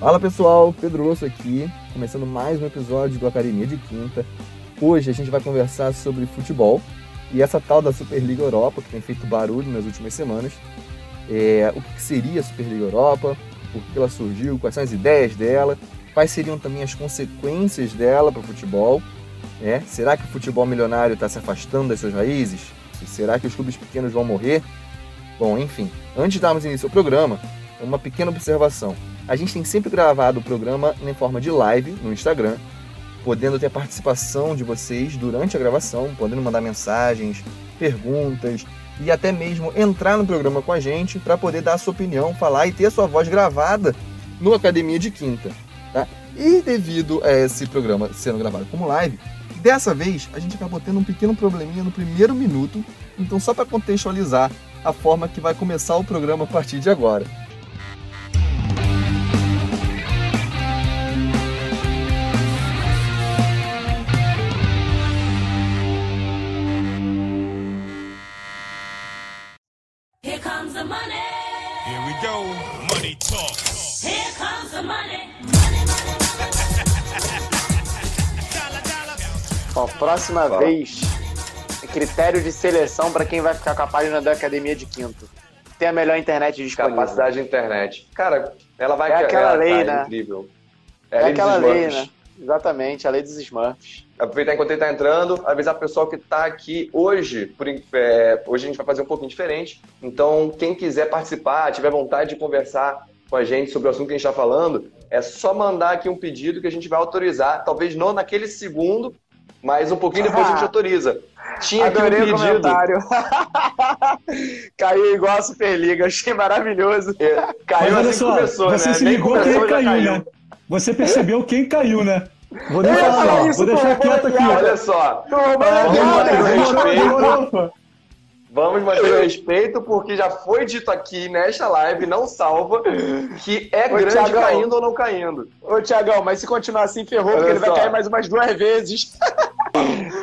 Fala pessoal, Pedro aqui, começando mais um episódio do Academia de Quinta. Hoje a gente vai conversar sobre futebol e essa tal da Superliga Europa, que tem feito barulho nas últimas semanas. É, o que seria a Superliga Europa, por que ela surgiu, quais são as ideias dela, quais seriam também as consequências dela para o futebol. É, será que o futebol milionário está se afastando das suas raízes? Será que os clubes pequenos vão morrer? Bom, enfim, antes de darmos início ao programa, uma pequena observação. A gente tem sempre gravado o programa em forma de live no Instagram, podendo ter a participação de vocês durante a gravação, podendo mandar mensagens, perguntas e até mesmo entrar no programa com a gente para poder dar a sua opinião, falar e ter a sua voz gravada no Academia de Quinta. Tá? E devido a esse programa sendo gravado como live, dessa vez a gente acabou tendo um pequeno probleminha no primeiro minuto, então só para contextualizar a forma que vai começar o programa a partir de agora. Próxima Fala. vez, critério de seleção para quem vai ficar com a página da Academia de Quinto. Tem a melhor internet disponível. Capacidade de internet. Cara, ela vai... É aquela lei, tá né? Incrível. É, é aquela lei, né? Exatamente, a lei dos Smurfs. Aproveitar enquanto ele está entrando, avisar o pessoal que está aqui hoje. Por, é, hoje a gente vai fazer um pouquinho diferente. Então, quem quiser participar, tiver vontade de conversar com a gente sobre o assunto que a gente está falando, é só mandar aqui um pedido que a gente vai autorizar. Talvez não naquele segundo, mas um pouquinho depois a gente autoriza. Tinha Adorei aqui um pedido. comentário. caiu igual a Superliga, achei maravilhoso. É, caiu Mas olha assim só, começou, você né? se ligou começou, quem caiu, caiu, né? Você percebeu quem caiu, né? Vou nem falar, vou deixar quieto aqui. Olha só. Vamos Vamos manter o respeito, porque já foi dito aqui nesta live, não salva, que é Ô, grande Thiagão. caindo ou não caindo. Ô, Tiagão, mas se continuar assim, ferrou, Olha porque ele vai cair mais umas duas vezes.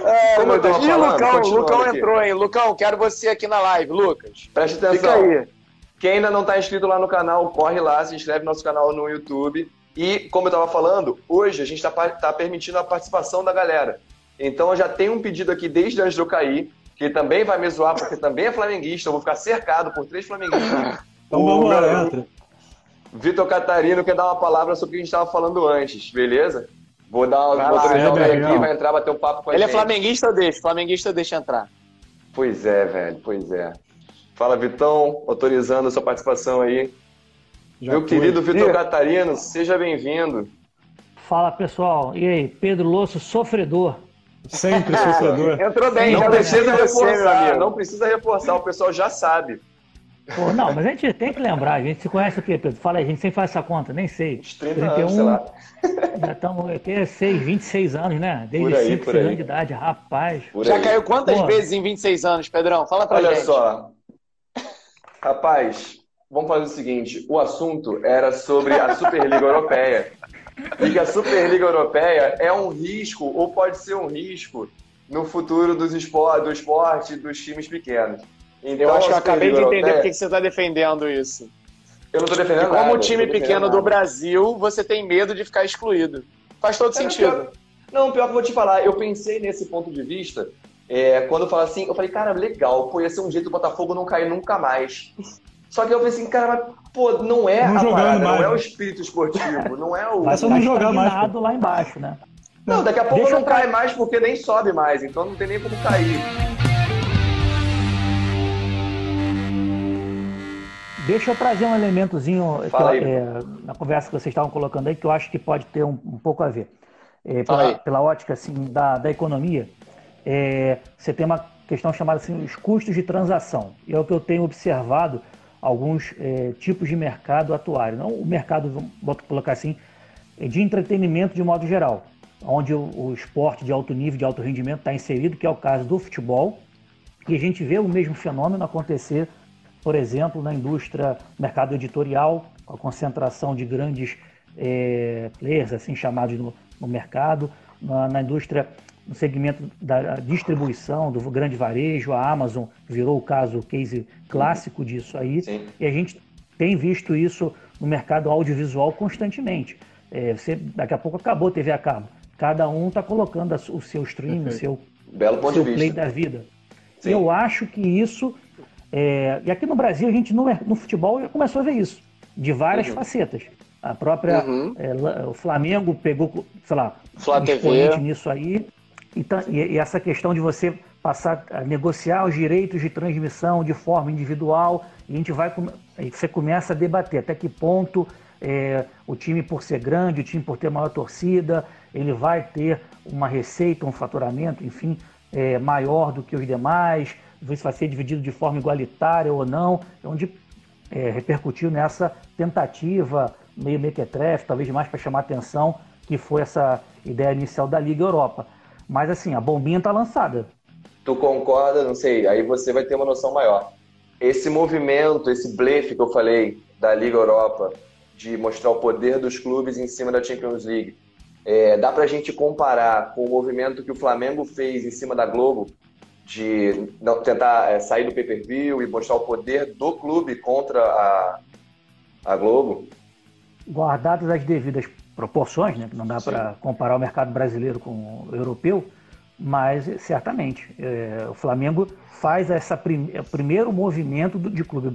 é, Como Lucas, eu falando, Lucão, Lucão aqui. entrou, hein? Lucão, quero você aqui na live, Lucas. Preste atenção. Fica aí. Quem ainda não está inscrito lá no canal, corre lá, se inscreve no nosso canal no YouTube. E, como eu estava falando, hoje a gente está tá permitindo a participação da galera. Então, eu já tenho um pedido aqui desde antes de eu cair que também vai me zoar porque também é flamenguista. Eu vou ficar cercado por três flamenguistas. Então vamos lá, entra. Vitor Catarino quer dar uma palavra sobre o que a gente estava falando antes, beleza? Vou dar uma autorizar é, aqui, vai entrar, bater um papo com Ele gente. Ele é flamenguista ou deixa? Flamenguista deixa entrar. Pois é, velho, pois é. Fala, Vitão, autorizando a sua participação aí. Já Meu foi. querido Vitor Catarino, seja bem-vindo. Fala, pessoal. E aí, Pedro Losso, sofredor. Sempre sofredor. Entrou bem, não precisa reforçar, não precisa reforçar, o pessoal já sabe. Pô, não, mas a gente tem que lembrar, a gente se conhece o quê, Pedro? Fala aí, a gente sempre faz essa conta, nem sei. Uns 30 31, anos, sei lá. Já estamos aqui, 6, 26 anos, né? Desde 5, 6 anos de idade, rapaz. Por já aí. caiu quantas Pô. vezes em 26 anos, Pedrão? Fala pra Olha gente. Olha só. Rapaz, vamos fazer o seguinte: o assunto era sobre a Superliga Europeia e que a Superliga Europeia é um risco, ou pode ser um risco, no futuro dos esport, do esporte dos times pequenos. Então, eu acho que eu acabei de entender por que você está defendendo isso. Eu não estou defendendo Como nada. Como time pequeno do Brasil, você tem medo de ficar excluído. Faz todo é, sentido. Pior... Não, pior que eu vou te falar, eu pensei nesse ponto de vista, é, quando eu falo assim, eu falei, cara, legal, pô, ia ser um jeito do Botafogo não cair nunca mais. Só que eu falei assim, cara, mas, pô, não é não a parada, mais, não é o espírito esportivo, não é o. Vai só não jogar mais. lá embaixo, né? Não, daqui a pouco Deixa não cai mais porque nem sobe mais, então não tem nem como cair. Deixa eu trazer um elementozinho é, na conversa que vocês estavam colocando aí, que eu acho que pode ter um, um pouco a ver. É, pela, pela, ótica assim, da, da economia, é, você tem uma questão chamada assim, os custos de transação. E é o que eu tenho observado alguns é, tipos de mercado atuário. Não o mercado, vou colocar assim, de entretenimento de modo geral, onde o, o esporte de alto nível, de alto rendimento está inserido, que é o caso do futebol. E a gente vê o mesmo fenômeno acontecer, por exemplo, na indústria, mercado editorial, com a concentração de grandes é, players, assim chamados no, no mercado, na, na indústria no segmento da distribuição, do grande varejo, a Amazon virou o caso, o case clássico disso aí. Sim. E a gente tem visto isso no mercado audiovisual constantemente. É, você, daqui a pouco acabou a TV a cabo. Cada um está colocando o seu stream, o seu, Belo ponto seu play da vida. Sim. Eu acho que isso. É, e aqui no Brasil, a gente no, no futebol já começou a ver isso, de várias Uhum. facetas. A própria. Uhum. é, o Flamengo pegou, sei lá, Flá um nisso aí. Então, e, e essa questão de você passar a negociar os direitos de transmissão de forma individual, e a gente vai você começa a debater até que ponto é, o time por ser grande, o time por ter maior torcida, ele vai ter uma receita, um faturamento, enfim, é, maior do que os demais, se vai ser dividido de forma igualitária ou não, onde é, repercutiu nessa tentativa meio mequetrefe, talvez mais para chamar atenção, que foi essa ideia inicial da Liga Europa. Mas assim, a bombinha está lançada. Tu concorda? Não sei, aí você vai ter uma noção maior. Esse movimento, esse blefe que eu falei da Liga Europa, de mostrar o poder dos clubes em cima da Champions League, é, dá pra gente comparar com o movimento que o Flamengo fez em cima da Globo, de não- tentar é, sair do pay-per-view e mostrar o poder do clube contra a, a Globo? Guardadas as devidas proporções, né? não dá para comparar o mercado brasileiro com o europeu, mas certamente é, o Flamengo faz essa prim é primeiro movimento de clube,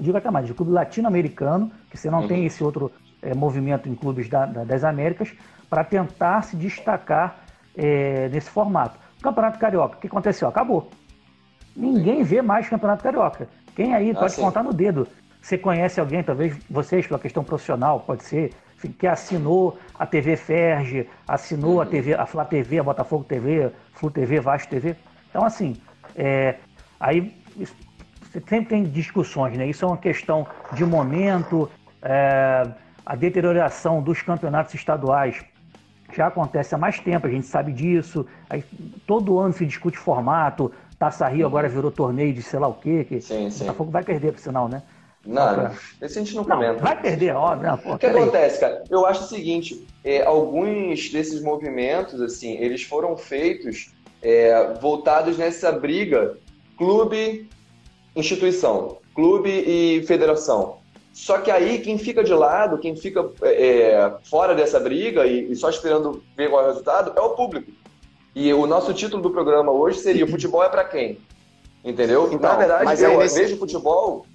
digo até mais, de clube latino-americano, que você não Uhum. tem esse outro é, movimento em clubes da- da- das Américas, para tentar se destacar é, nesse formato. Campeonato Carioca, o que aconteceu? Acabou. Ninguém vê mais Campeonato Carioca. Quem aí pode sim. contar no dedo? Você conhece alguém, talvez vocês, pela questão profissional, pode ser, que assinou a TV Ferge, assinou a TV, a Flá TV, a Botafogo TV, Flu TV, Vasco TV. Então, assim, é, aí isso- sempre tem discussões, né? Isso é uma questão de momento, é, a deterioração dos campeonatos estaduais já acontece há mais tempo, a gente sabe disso. Aí, todo ano se discute formato. Taça Rio agora virou torneio de sei lá o quê. Que Sim, o. Botafogo vai perder, por sinal, né? Não, pra- esse a gente não Não, comenta. vai perder, óbvio. Não, O que acontece, cara? Eu acho o seguinte, é, alguns desses movimentos, assim, eles foram feitos é, voltados nessa briga clube-instituição, clube e federação. Só que aí quem fica de lado, quem fica é, fora dessa briga e, e só esperando ver qual é o resultado, é o público. E o nosso título do programa hoje seria futebol é pra quem? Entendeu? Então, Na verdade, mas eu aí nesse- vejo o futebol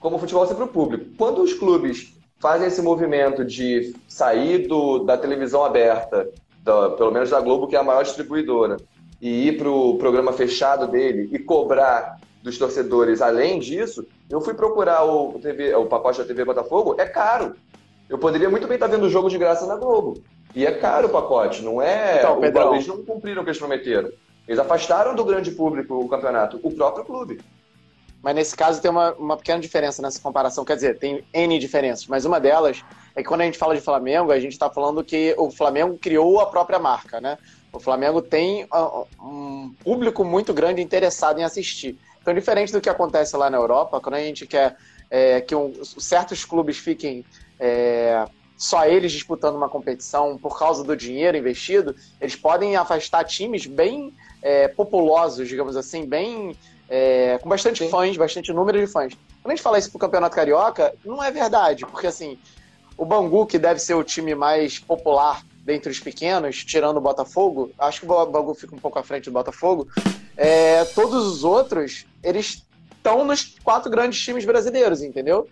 como futebol sempre o público. Quando os clubes fazem esse movimento de sair do, da televisão aberta, da- pelo menos da Globo, que é a maior distribuidora, e ir para o programa fechado dele e cobrar dos torcedores além disso, eu fui procurar o, TV, o pacote da TV Botafogo, é caro. Eu poderia muito bem estar vendo o jogo de graça na Globo. E é caro o pacote, não é. Então, o- Pedrão. eles não cumpriram o que eles prometeram. Eles afastaram do grande público o campeonato, o próprio clube. Mas nesse caso tem uma, uma pequena diferença nessa comparação. Quer dizer, tem N diferenças, mas uma delas é que quando a gente fala de Flamengo, a gente está falando que o Flamengo criou a própria marca, né? O Flamengo tem ah, um público muito grande interessado em assistir. Então, diferente do que acontece lá na Europa, quando a gente quer é, que um- certos clubes fiquem é, só eles disputando uma competição por causa do dinheiro investido, eles podem afastar times bem é, populosos, digamos assim, bem é, com bastante Sim. fãs, bastante número de fãs. Quando a gente fala isso pro Campeonato Carioca, não é verdade, porque assim, o Bangu, que deve ser o time mais popular dentre os pequenos, tirando o Botafogo, acho que o Bangu fica um pouco à frente do Botafogo, é, todos os outros, eles estão nos quatro grandes times brasileiros, entendeu?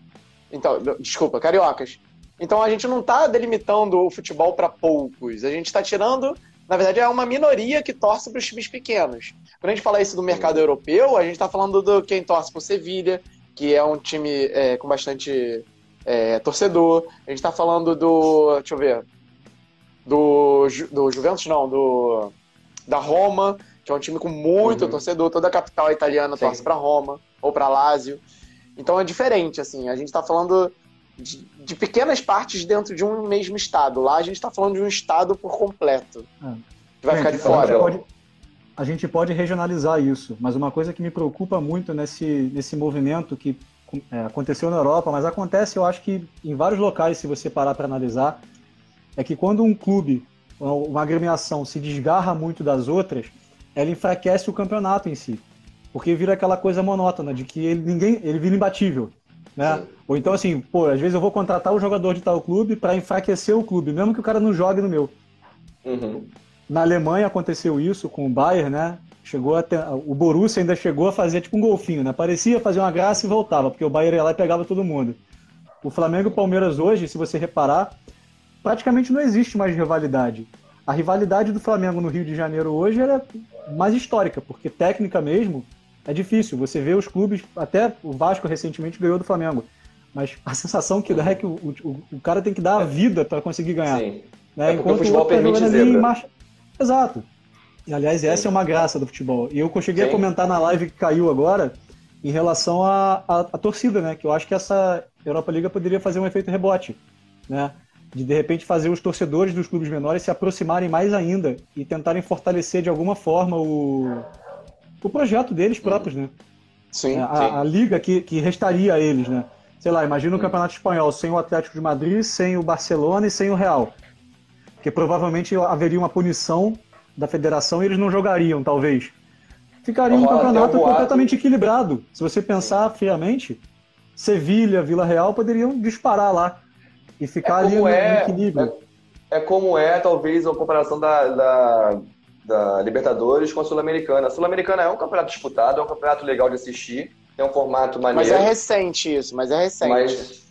Então, desculpa, cariocas. Então a gente não está delimitando o futebol para poucos, a gente está tirando, na verdade, é uma minoria que torce para os times pequenos. Quando a gente fala isso do mercado europeu, a gente está falando do quem torce para o Sevilha, que é um time é, com bastante é, torcedor. A gente está falando do. Deixa eu ver. Do, do Juventus, não, do. Da Roma, que é um time com muito Uhum. torcedor. Toda a capital italiana Sim. torce para Roma ou para Lazio. Então é diferente, assim. A gente está falando de, de pequenas partes dentro de um mesmo estado. Lá a gente está falando de um estado por completo. Ah. Que vai ficar de Gente, a gente fora. pode- a gente pode regionalizar isso, mas uma coisa que me preocupa muito nesse, nesse movimento que é, aconteceu na Europa, mas acontece, eu acho que em vários locais, se você parar para analisar, é que quando um clube, uma agremiação se desgarra muito das outras, ela enfraquece o campeonato em si. Porque vira aquela coisa monótona de que ele, ninguém, ele vira imbatível. Né? Ou então, assim, pô, às vezes eu vou contratar o um jogador de tal clube para enfraquecer o clube, mesmo que o cara não jogue no meu. Uhum. Na Alemanha aconteceu isso com o Bayern, né? Chegou até, o Borussia ainda chegou a fazer tipo um golfinho, né? Parecia fazer uma graça e voltava, porque o Bayern ia lá e pegava todo mundo. O Flamengo e o Palmeiras hoje, se você reparar, praticamente não existe mais rivalidade. A rivalidade do Flamengo no Rio de Janeiro hoje é mais histórica, porque técnica mesmo é difícil. Você vê os clubes, até o Vasco recentemente ganhou do Flamengo. Mas a sensação que dá é que o, o, o cara tem que dar a vida para conseguir ganhar. Sim. Né? É Enquanto o futebol permite ali em marcha... Exato. E, aliás, essa é uma graça do futebol. E eu cheguei Sim. a comentar na live que caiu agora em relação à torcida, né? Que eu acho que essa Europa Liga poderia fazer um efeito rebote, né? De de repente fazer os torcedores dos clubes menores se aproximarem mais ainda e tentarem fortalecer de alguma forma o, o projeto deles próprios, né? Sim, a, sim. a, liga que, que restaria a eles, né? Sei lá, imagina o Campeonato Espanhol sem o Atlético de Madrid, sem o Barcelona e sem o Real. Que provavelmente haveria uma punição da federação e eles não jogariam, talvez. Ficaria um campeonato completamente equilibrado. Se você pensar friamente, Sevilha, Vila Real poderiam disparar lá e ficar é ali no, é, equilíbrio. É, é, como é, talvez, a comparação da, da, da Libertadores com a Sul-Americana. A Sul-Americana é um campeonato disputado, é um campeonato legal de assistir, tem um formato maneiro. Mas é recente isso, mas é recente. Mas...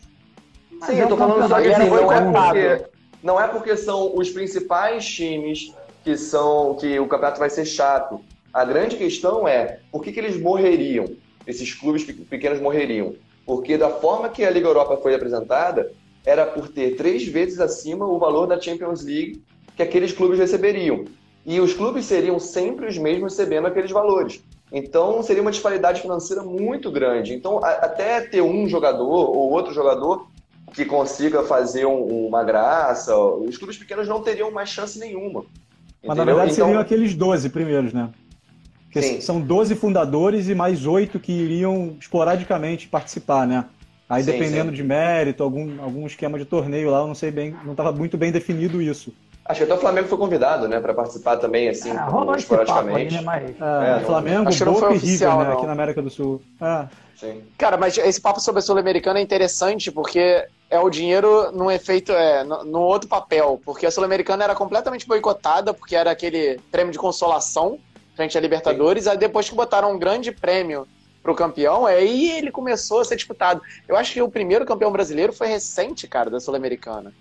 Sim, eu tô falando só que assim, não é, porque, não é porque são os principais times que são que o campeonato vai ser chato. A grande questão é por que, que eles morreriam? Esses clubes pequenos morreriam. Porque da forma que a Liga Europa foi apresentada, era por ter três vezes acima o valor da Champions League que aqueles clubes receberiam. E os clubes seriam sempre os mesmos recebendo aqueles valores. Então seria uma disparidade financeira muito grande. Então, até ter um jogador ou outro jogador que consiga fazer um, uma graça, os clubes pequenos não teriam mais chance nenhuma. Mas na verdade então... seriam aqueles 12 primeiros, né? Porque são 12 fundadores e mais oito que iriam esporadicamente participar, né? Aí sim, dependendo sim. de mérito, algum, algum esquema de torneio lá, eu não sei bem, não estava muito bem definido isso. Acho que até o Flamengo foi convidado, né, para participar também, assim, ah, como, esporadicamente. Aí, né, mas... é, é, Flamengo, Acho Boca e River, né, aqui na América do Sul. É. Sim. Cara, mas esse papo sobre a Sul-Americana é interessante porque é o dinheiro num efeito, é, no, no outro papel. Porque a Sul-Americana era completamente boicotada, porque era aquele prêmio de consolação frente à Libertadores. Sim. Aí depois que botaram um grande prêmio pro campeão, aí ele começou a ser disputado. Eu acho que o primeiro campeão brasileiro foi recente, cara, da Sul-Americana.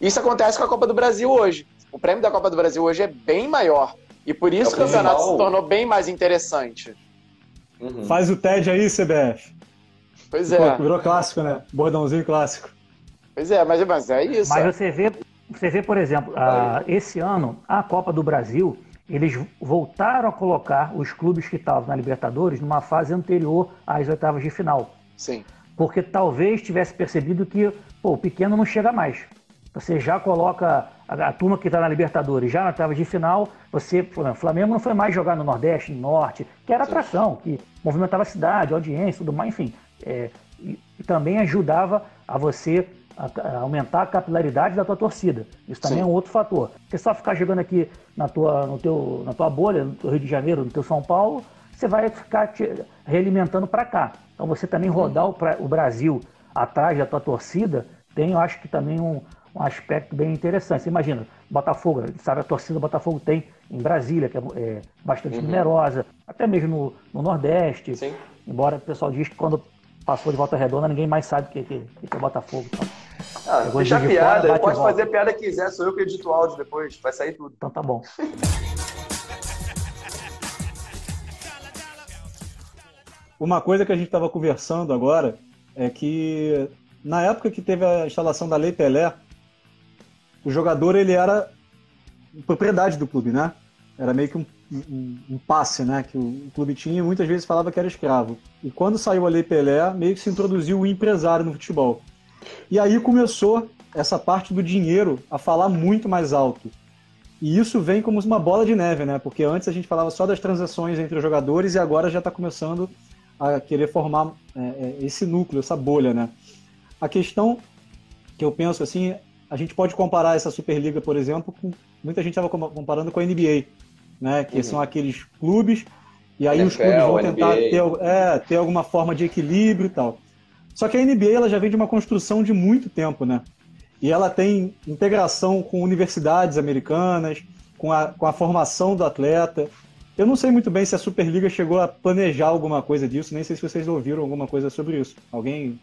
Isso acontece com a Copa do Brasil hoje. O prêmio da Copa do Brasil hoje é bem maior. E por isso é o campeonato se tornou bem mais interessante. Uhum. Faz o TED aí, CBF. Pois é. Pô, virou clássico, né? Bordãozinho clássico. Pois é, mas, mas é isso. Mas você vê, você vê por exemplo, a, esse ano, a Copa do Brasil, eles voltaram a colocar os clubes que estavam na Libertadores numa fase anterior às oitavas de final. Sim. Porque talvez tivesse percebido que pô, o pequeno não chega mais. Você já coloca a, a turma que está na Libertadores já na oitava de final. Você, o Flamengo não foi mais jogar no Nordeste, no Norte, que era atração, que movimentava a cidade, audiência, tudo mais, enfim. É, e, e, também ajudava a você a, a aumentar a capilaridade da tua torcida. Isso também Sim. é um outro fator. Você só ficar jogando aqui na tua, no teu, na tua bolha, no teu Rio de Janeiro, no teu São Paulo, você vai ficar te realimentando para cá. Então você também rodar o, o Brasil atrás da tua torcida tem, eu acho que também um, um aspecto bem interessante. Você imagina, Botafogo, sabe, a torcida do Botafogo tem em Brasília, que é, é bastante uhum. numerosa, até mesmo no, no Nordeste. Sim. Embora o pessoal diz que quando passou de volta redonda, ninguém mais sabe o que, que, que é Botafogo. Então, ah, deixa de piada, fora, pode fazer a piada que quiser, sou eu que edito o áudio depois, vai sair tudo. Então tá bom. Uma coisa que a gente estava conversando agora é que na época que teve a instalação da Lei Pelé, o jogador ele era propriedade do clube, né? Era meio que um, um, um, passe, né? Que o clube tinha e muitas vezes falava que era escravo. E quando saiu a Lei Pelé, meio que se introduziu o empresário no futebol. E aí começou essa parte do dinheiro a falar muito mais alto. E isso vem como uma bola de neve, né? Porque antes a gente falava só das transações entre os jogadores e agora já está começando a querer formar é, é, esse núcleo, essa bolha, né? A questão que eu penso assim a gente pode comparar essa Superliga, por exemplo, com muita gente estava comparando com a NBA, né? Que uhum. são aqueles clubes e aí NFL, os clubes vão tentar ter, é, ter alguma forma de equilíbrio e tal. Só que a NBA ela já vem de uma construção de muito tempo, né? E ela tem integração com universidades americanas, com a, com a formação do atleta. Eu não sei muito bem se a Superliga chegou a planejar alguma coisa disso, nem sei se vocês ouviram alguma coisa sobre isso. Alguém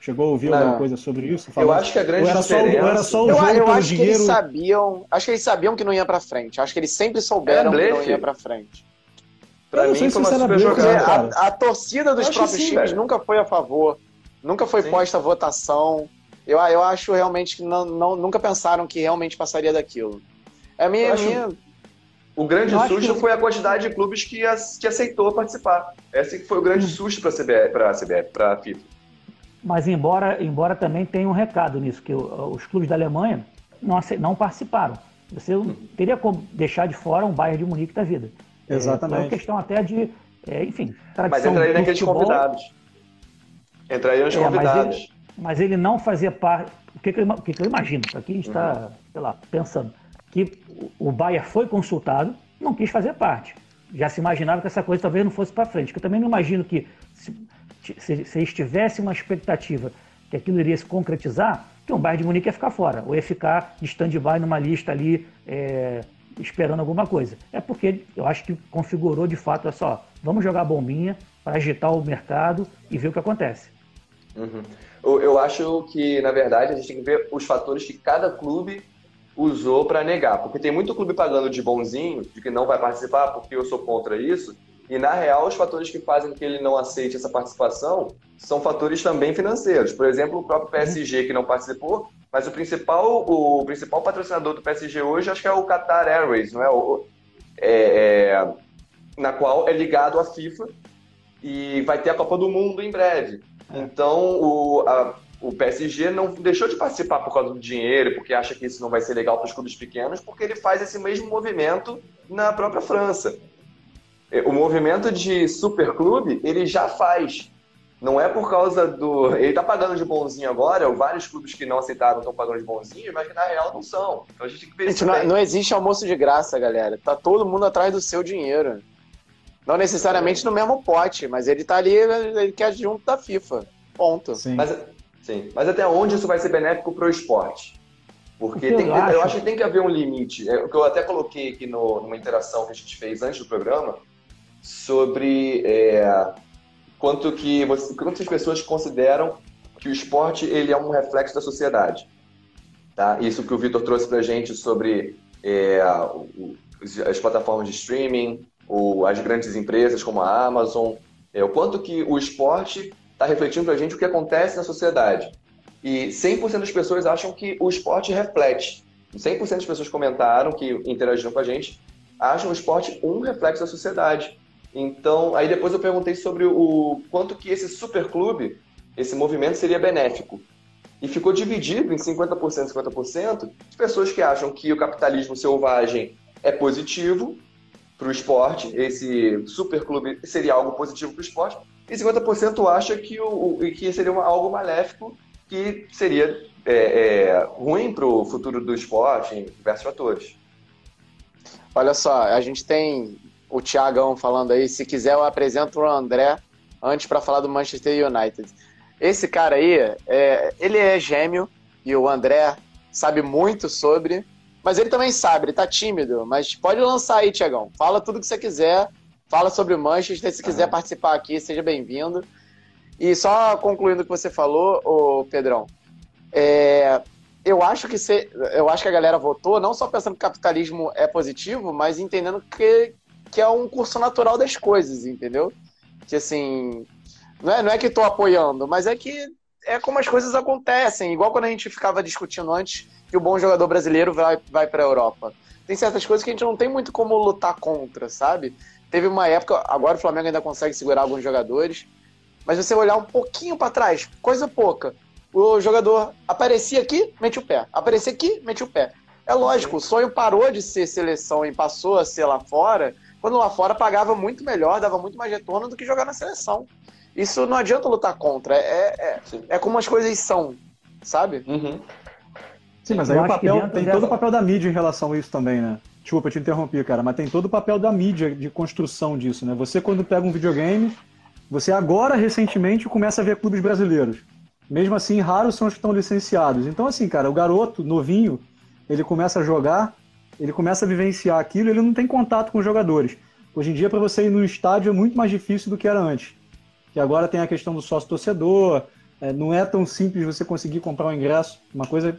chegou a ouvir não. alguma coisa sobre isso? Falando? Eu acho que a grande ou era diferença... Só, ou era só o jogo eu, eu acho dinheiro... que eles sabiam... Acho que eles sabiam que não ia pra frente. Acho que eles sempre souberam que não ia pra frente. Pra mim, foi uma super jogada. A, a, torcida dos próprios sim, times velho. nunca foi a favor. Nunca foi sim. posta a votação. Eu, eu acho realmente que não, não, nunca pensaram que realmente passaria daquilo. É a minha. minha... O grande eu susto que... foi a quantidade de clubes que, que aceitou participar. Esse foi o grande hum. susto para a CBF, para a CBF, para a FIFA. Mas embora, embora também tenha um recado nisso, que os clubes da Alemanha não, não participaram. Você hum. teria como deixar de fora um Bayern de Munique da vida. Exatamente. É, é uma questão até de, é, enfim, tradição Mas entraria naqueles convidados. Entraria nos é, convidados. Mas ele não fazia parte. O que, que, eu, o que, que eu imagino? Aqui a gente está, uhum. sei lá, pensando que o Bayer foi consultado, não quis fazer parte. Já se imaginava que essa coisa talvez não fosse para frente. Que eu também não imagino que se, se, se estivesse uma expectativa que aquilo iria se concretizar, que o Bayern de Munique ia ficar fora, ou ia ficar de stand-by numa lista ali é, esperando alguma coisa. É porque eu acho que configurou de fato, é só, vamos jogar bombinha para agitar o mercado e ver o que acontece. Uhum. Eu, eu acho que, na verdade, a gente tem que ver os fatores que cada clube usou para negar. Porque tem muito clube pagando de bonzinho, de que não vai participar porque eu sou contra isso. E, na real, os fatores que fazem que ele não aceite essa participação são fatores também financeiros. Por exemplo, o próprio PSG, que não participou, mas o principal, o principal patrocinador do PSG hoje acho que é o Qatar Airways, não é? O, é, é na qual é ligado à FIFA e vai ter a Copa do Mundo em breve. Então, o, a, o PSG não deixou de participar por causa do dinheiro, porque acha que isso não vai ser legal para os clubes pequenos, porque ele faz esse mesmo movimento na própria França. É, o movimento de superclube, ele já faz. Não é por causa do. Ele está pagando de bonzinho agora, vários clubes que não aceitaram estão pagando de bonzinho, mas que na real não são. Então a gente tem que ver gente, não, não, existe almoço de graça, galera. Tá todo mundo atrás do seu dinheiro. Não necessariamente no mesmo pote, mas ele tá ali, ele quer junto da FIFA. Ponto. Sim. Mas, sim. mas até onde isso vai ser benéfico pro esporte? Porque tem, eu, acho? eu acho que tem que haver um limite. É o que eu até coloquei aqui no, numa interação que a gente fez antes do programa sobre é, quanto que você, quantas pessoas consideram que o esporte ele é um reflexo da sociedade. Tá? Isso que o Vitor trouxe para a gente sobre é, as plataformas de streaming, ou as grandes empresas como a Amazon, é, o quanto que o esporte está refletindo para a gente o que acontece na sociedade. E 100% das pessoas acham que o esporte reflete. 100% das pessoas comentaram, que interagiram com a gente, acham o esporte um reflexo da sociedade. Então, aí depois eu perguntei sobre o quanto que esse superclube, esse movimento seria benéfico. E ficou dividido em 50% e 50% de pessoas que acham que o capitalismo selvagem é positivo para o esporte, esse superclube seria algo positivo para o esporte, e 50% acha que, o, que seria uma, algo maléfico, que seria é, é, ruim para o futuro do esporte em diversos fatores. Olha só, a gente tem o Thiagão falando aí, se quiser eu apresento o André antes para falar do Manchester United. Esse cara aí, é, ele é gêmeo e o André sabe muito sobre, mas ele também sabe, ele tá tímido. Mas pode lançar aí, Tiagão. Fala tudo que você quiser. Fala sobre o Manchester. Se quiser participar aqui, seja bem-vindo. E só concluindo o que você falou, ô Pedrão, é, eu acho que eu acho que a galera votou não só pensando que o capitalismo é positivo, mas entendendo que, que é um curso natural das coisas, entendeu? Que assim, não é, não é que estou apoiando, mas é que é como as coisas acontecem. Igual quando a gente ficava discutindo antes que o bom jogador brasileiro vai, vai para a Europa. Tem certas coisas que a gente não tem muito como lutar contra, sabe? Teve uma época, agora o Flamengo ainda consegue segurar alguns jogadores, mas você olhar um pouquinho para trás, coisa pouca. O jogador aparecia aqui, mete o pé. Aparecia aqui, mete o pé. É lógico, o sonho parou de ser seleção e passou a ser lá fora, quando lá fora pagava muito melhor, dava muito mais retorno do que jogar na seleção. Isso não adianta lutar contra, é, é, é como as coisas são, sabe? Uhum. Sim, mas aí o papel, tem dessa... todo o papel da mídia em relação a isso também, né? Desculpa, eu te interrompi, cara, mas tem todo o papel da mídia de construção disso, né? Você, quando pega um videogame, Você agora, recentemente, começa a ver clubes brasileiros. Mesmo assim, raros são os que estão licenciados. Então, assim, cara, o garoto, novinho, ele começa a jogar, ele começa a vivenciar aquilo, ele não tem contato com os jogadores. Hoje em dia, para você ir no estádio é muito mais difícil do que era antes. Que agora tem a questão do sócio-torcedor, é, não é tão simples você conseguir comprar um ingresso. Uma coisa.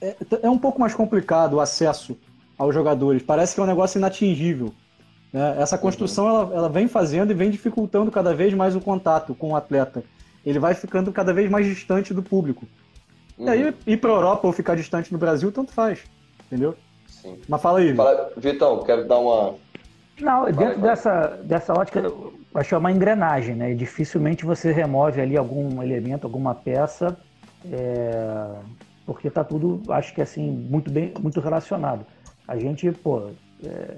É, é, é um pouco mais complicado o acesso aos jogadores. Parece que é um negócio inatingível. Né? Essa construção uhum. ela, ela vem fazendo e vem dificultando cada vez mais o contato com o atleta. Ele vai ficando cada vez mais distante do público. E aí, uhum. ir para a Europa ou ficar distante no Brasil, tanto faz. Entendeu? Sim. Mas fala aí. Fala, Vitão, quero dar uma. Não, dentro dessa, dessa ótica, vai chamar uma engrenagem, né? E dificilmente você remove ali algum elemento, alguma peça, é... porque está tudo, acho que assim, muito bem, muito relacionado. A gente, pô, é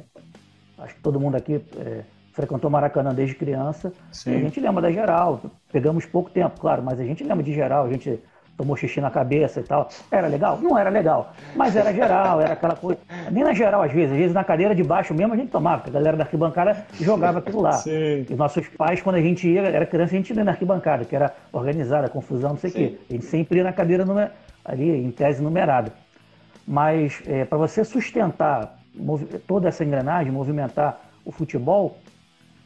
acho que todo mundo aqui é, frequentou Maracanã desde criança. Sim. a gente lembra da geral. Pegamos pouco tempo, claro, mas a gente lembra de geral. A gente tomou xixi na cabeça e tal. Era legal? Não era legal. Mas era geral, era aquela coisa. Nem na geral, às vezes. Às vezes na cadeira de baixo mesmo a gente tomava, porque a galera da arquibancada jogava aquilo lá. Sim. E nossos pais, quando a gente ia, era criança, a gente ia na arquibancada, que era organizada, confusão, não sei o quê. A gente sempre ia na cadeira numer... ali, em tese numerada. Mas é, para você sustentar toda essa engrenagem, movimentar o futebol,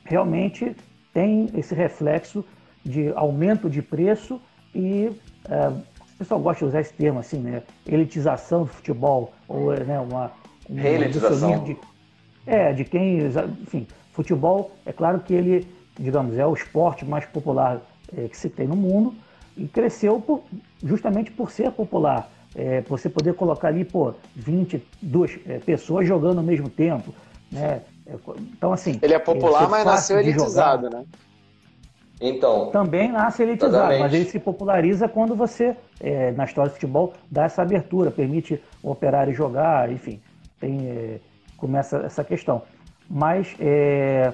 realmente tem esse reflexo de aumento de preço e é, o pessoal gosta de usar esse termo assim, né? Elitização do futebol, ou né, uma, uma Reelitização. De, é, de quem. Enfim, futebol, é claro que ele, digamos, é o esporte mais popular é, que se tem no mundo e cresceu por, justamente por ser popular é, você poder colocar ali, pô, 22 é, pessoas jogando ao mesmo tempo, né? É, então, assim... Ele é popular, mas nasceu elitizado, né? Então... Também nasce elitizado, exatamente. mas ele se populariza quando você, é, na história do futebol, dá essa abertura, permite o operário jogar, enfim, tem, é, começa essa questão. Mas, é,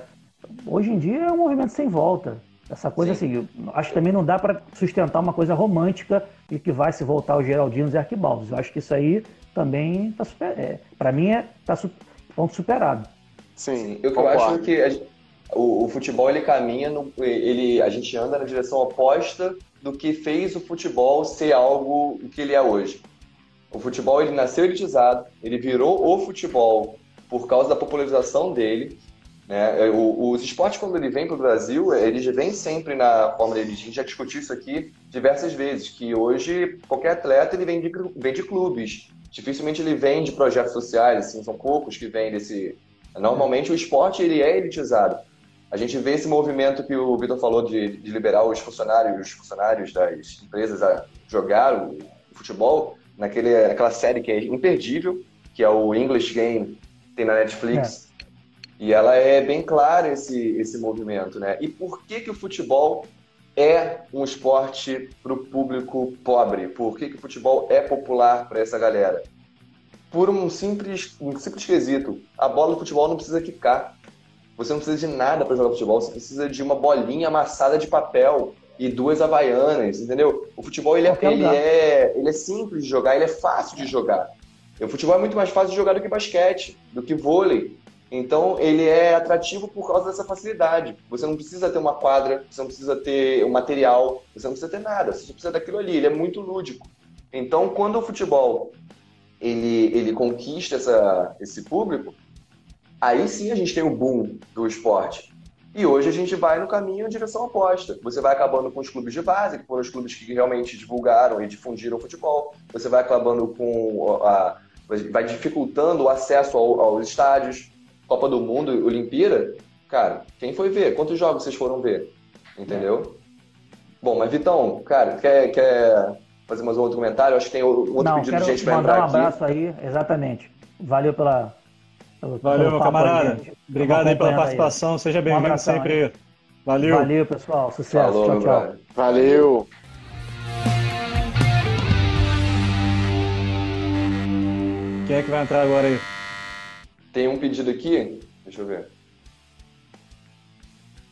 hoje em dia, é um movimento sem volta. Essa coisa Sim. assim, acho que também não dá para sustentar uma coisa romântica e que vai se voltar aos Geraldinos e Arquibaldos. Eu acho que isso aí também está super. É, para mim é tá su, ponto superado. Sim, eu, eu acho que a, o, o, futebol ele caminha, no, ele, a gente anda na direção oposta do que fez o futebol ser algo que ele é hoje. O futebol ele nasceu elitizado, ele virou o futebol por causa da popularização dele né? É, o, os esportes, quando ele vem para o Brasil, eles vêm sempre na forma dele. A gente já discutiu isso aqui diversas vezes, que hoje qualquer atleta ele vem de, vem de clubes. Dificilmente ele vem de projetos sociais, assim, são poucos que vêm desse... Normalmente o esporte ele é elitizado. A gente vê esse movimento que o Vitor falou de, de, liberar os funcionários, os funcionários das empresas a jogar o, o futebol naquele, naquela série que é imperdível, que é o English Game, tem na Netflix. É e ela é bem clara esse, esse movimento, né? E por que, que o futebol é um esporte para o público pobre? Por que, que o futebol é popular para essa galera? Por um simples, um simples quesito. A bola do futebol não precisa quicar. Você não precisa de nada para jogar futebol. Você precisa de uma bolinha amassada de papel e duas havaianas, entendeu? O futebol ele é, ele é, ele é simples de jogar, ele é fácil de jogar. O futebol é muito mais fácil de jogar do que basquete, do que vôlei. Então, ele é atrativo por causa dessa facilidade. Você não precisa ter uma quadra, você não precisa ter um material, você não precisa ter nada, você só precisa daquilo ali. Ele é muito lúdico. Então, quando o futebol ele, ele conquista essa, esse público, aí sim a gente tem o boom do esporte. E hoje a gente vai no caminho em direção oposta. Você vai acabando com os clubes de base, que foram os clubes que realmente divulgaram e difundiram o futebol. Você vai acabando com a, vai dificultando o acesso ao, aos estádios. Copa do Mundo, Olimpíada, cara, quem foi ver? Quantos jogos vocês foram ver? Entendeu? Bom, mas Vitão, cara, quer, quer fazer mais um outro comentário? Acho que tem outro Não, pedido de gente para entrar aqui. um abraço aí, exatamente. Valeu pela. Pelo, Valeu, meu camarada. Aí, Obrigado aí pela participação. Aí. Seja bem-vindo um sempre. Aí. Valeu. Valeu, pessoal. Sucesso. Falou, tchau, tchau. Valeu. Quem é que vai entrar agora aí? Tem um pedido aqui, deixa eu ver.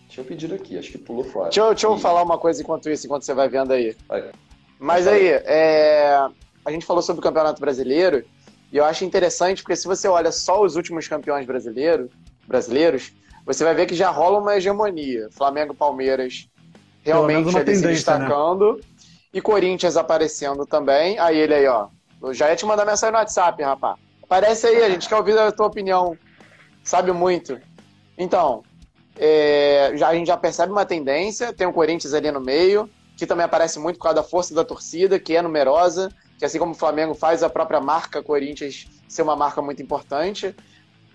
Tinha um pedido aqui, acho que pulou fora. Deixa eu, deixa eu falar uma coisa enquanto isso, enquanto você vai vendo aí. Vai. Mas aí, é... a gente falou sobre o Campeonato Brasileiro, e eu acho interessante, porque se você olha só os últimos campeões brasileiros, brasileiros você vai ver que já rola uma hegemonia. Flamengo Palmeiras realmente ali se né? destacando. Né? E Corinthians aparecendo também. Aí ele aí, ó. Eu já ia te mandar mensagem no WhatsApp, rapaz. Aparece aí, a gente quer ouvir a tua opinião. Sabe muito. Então, é, já, a gente já percebe uma tendência. Tem o Corinthians ali no meio, que também aparece muito por causa da força da torcida, que é numerosa. Que assim como o Flamengo faz a própria marca Corinthians ser uma marca muito importante.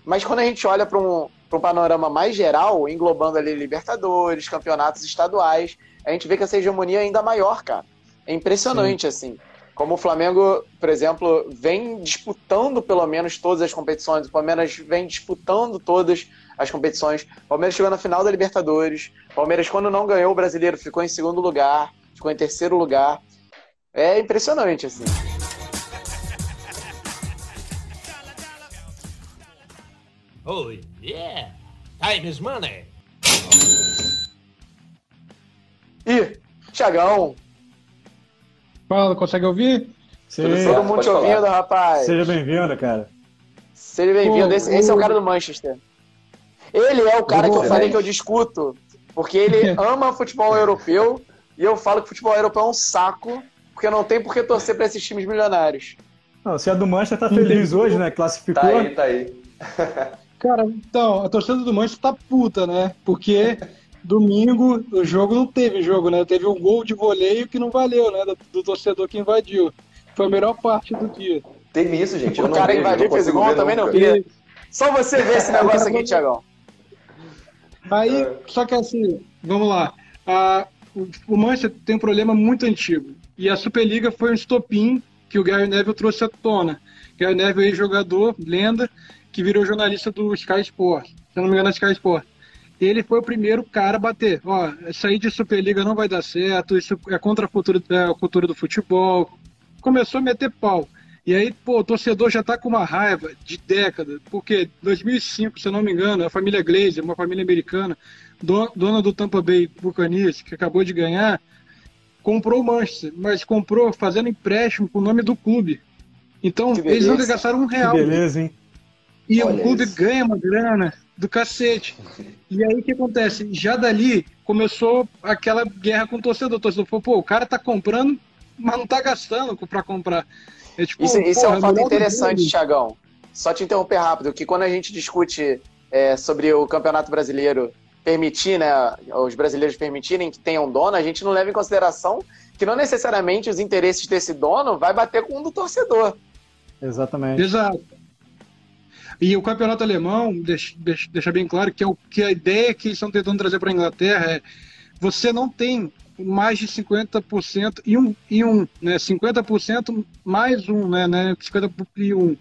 Mas quando a gente olha para um, um panorama mais geral, englobando ali Libertadores, campeonatos estaduais, a gente vê que essa hegemonia é ainda maior, cara. É impressionante, Sim. assim. Como o Flamengo, por exemplo, vem disputando pelo menos todas as competições, o Palmeiras vem disputando todas as competições. O Palmeiras chegou na final da Libertadores. O Palmeiras, quando não ganhou o brasileiro, ficou em segundo lugar, ficou em terceiro lugar. É impressionante, assim. Oh, yeah! Time is money! Ih, Tiagão! Fala, consegue ouvir? Sim. Todo mundo te ouvindo, rapaz. Seja bem-vindo, cara. Seja bem-vindo. Esse, esse, é o cara do Manchester. Ele é o cara que eu falei que eu discuto, porque ele ama futebol europeu e eu falo que futebol europeu é um saco, porque não tem por que torcer para esses times milionários. Não, se a do Manchester tá feliz hoje, né? Classificou. Tá aí, tá aí. Cara, então, a torcida do Manchester tá puta, né? Porque domingo o jogo não teve jogo, né? Teve um gol de voleio que não valeu, né? Do, do torcedor que invadiu. Foi a melhor parte do dia. Teve isso, gente. o cara invadiu e fez gol, também não vi. Só você ver esse negócio aqui, Tiagão. Aí, é. só que assim, vamos lá. A, o, o Manchester tem um problema muito antigo. E a Superliga foi um estopim que o Gary Neville trouxe à tona. Gary Neville é jogador, lenda, que virou jornalista do Sky Sport. Se não me engano, é Sky Sport. Ele foi o primeiro cara a bater. Ó, sair de Superliga não vai dar certo, isso é contra a cultura, é, a cultura do futebol. Começou a meter pau. E aí, pô, o torcedor já tá com uma raiva de década, porque 2005, se eu não me engano, a família Glazer, uma família americana, dona do Tampa Bay Buccaneers, que acabou de ganhar, comprou o Manchester, mas comprou fazendo empréstimo com o nome do clube. Então, eles não gastaram um real. Que beleza, hein? E Olha o clube isso. ganha uma grana do cacete. E aí o que acontece? Já dali começou aquela guerra com o torcedor. O torcedor falou, pô, o cara tá comprando, mas não tá gastando pra comprar. É, tipo, isso, isso é um fato interessante, Tiagão. Só te interromper rápido, que quando a gente discute é, sobre o Campeonato Brasileiro permitir, né, os brasileiros permitirem que tenham dono, a gente não leva em consideração que não necessariamente os interesses desse dono vai bater com o do torcedor. Exatamente. Exato. E o campeonato alemão, deixa, deixa bem claro que, é o, que a ideia que eles estão tentando trazer para a Inglaterra é você não tem mais de 50% e um, e um né? 50% mais um, né? né? 50 e um,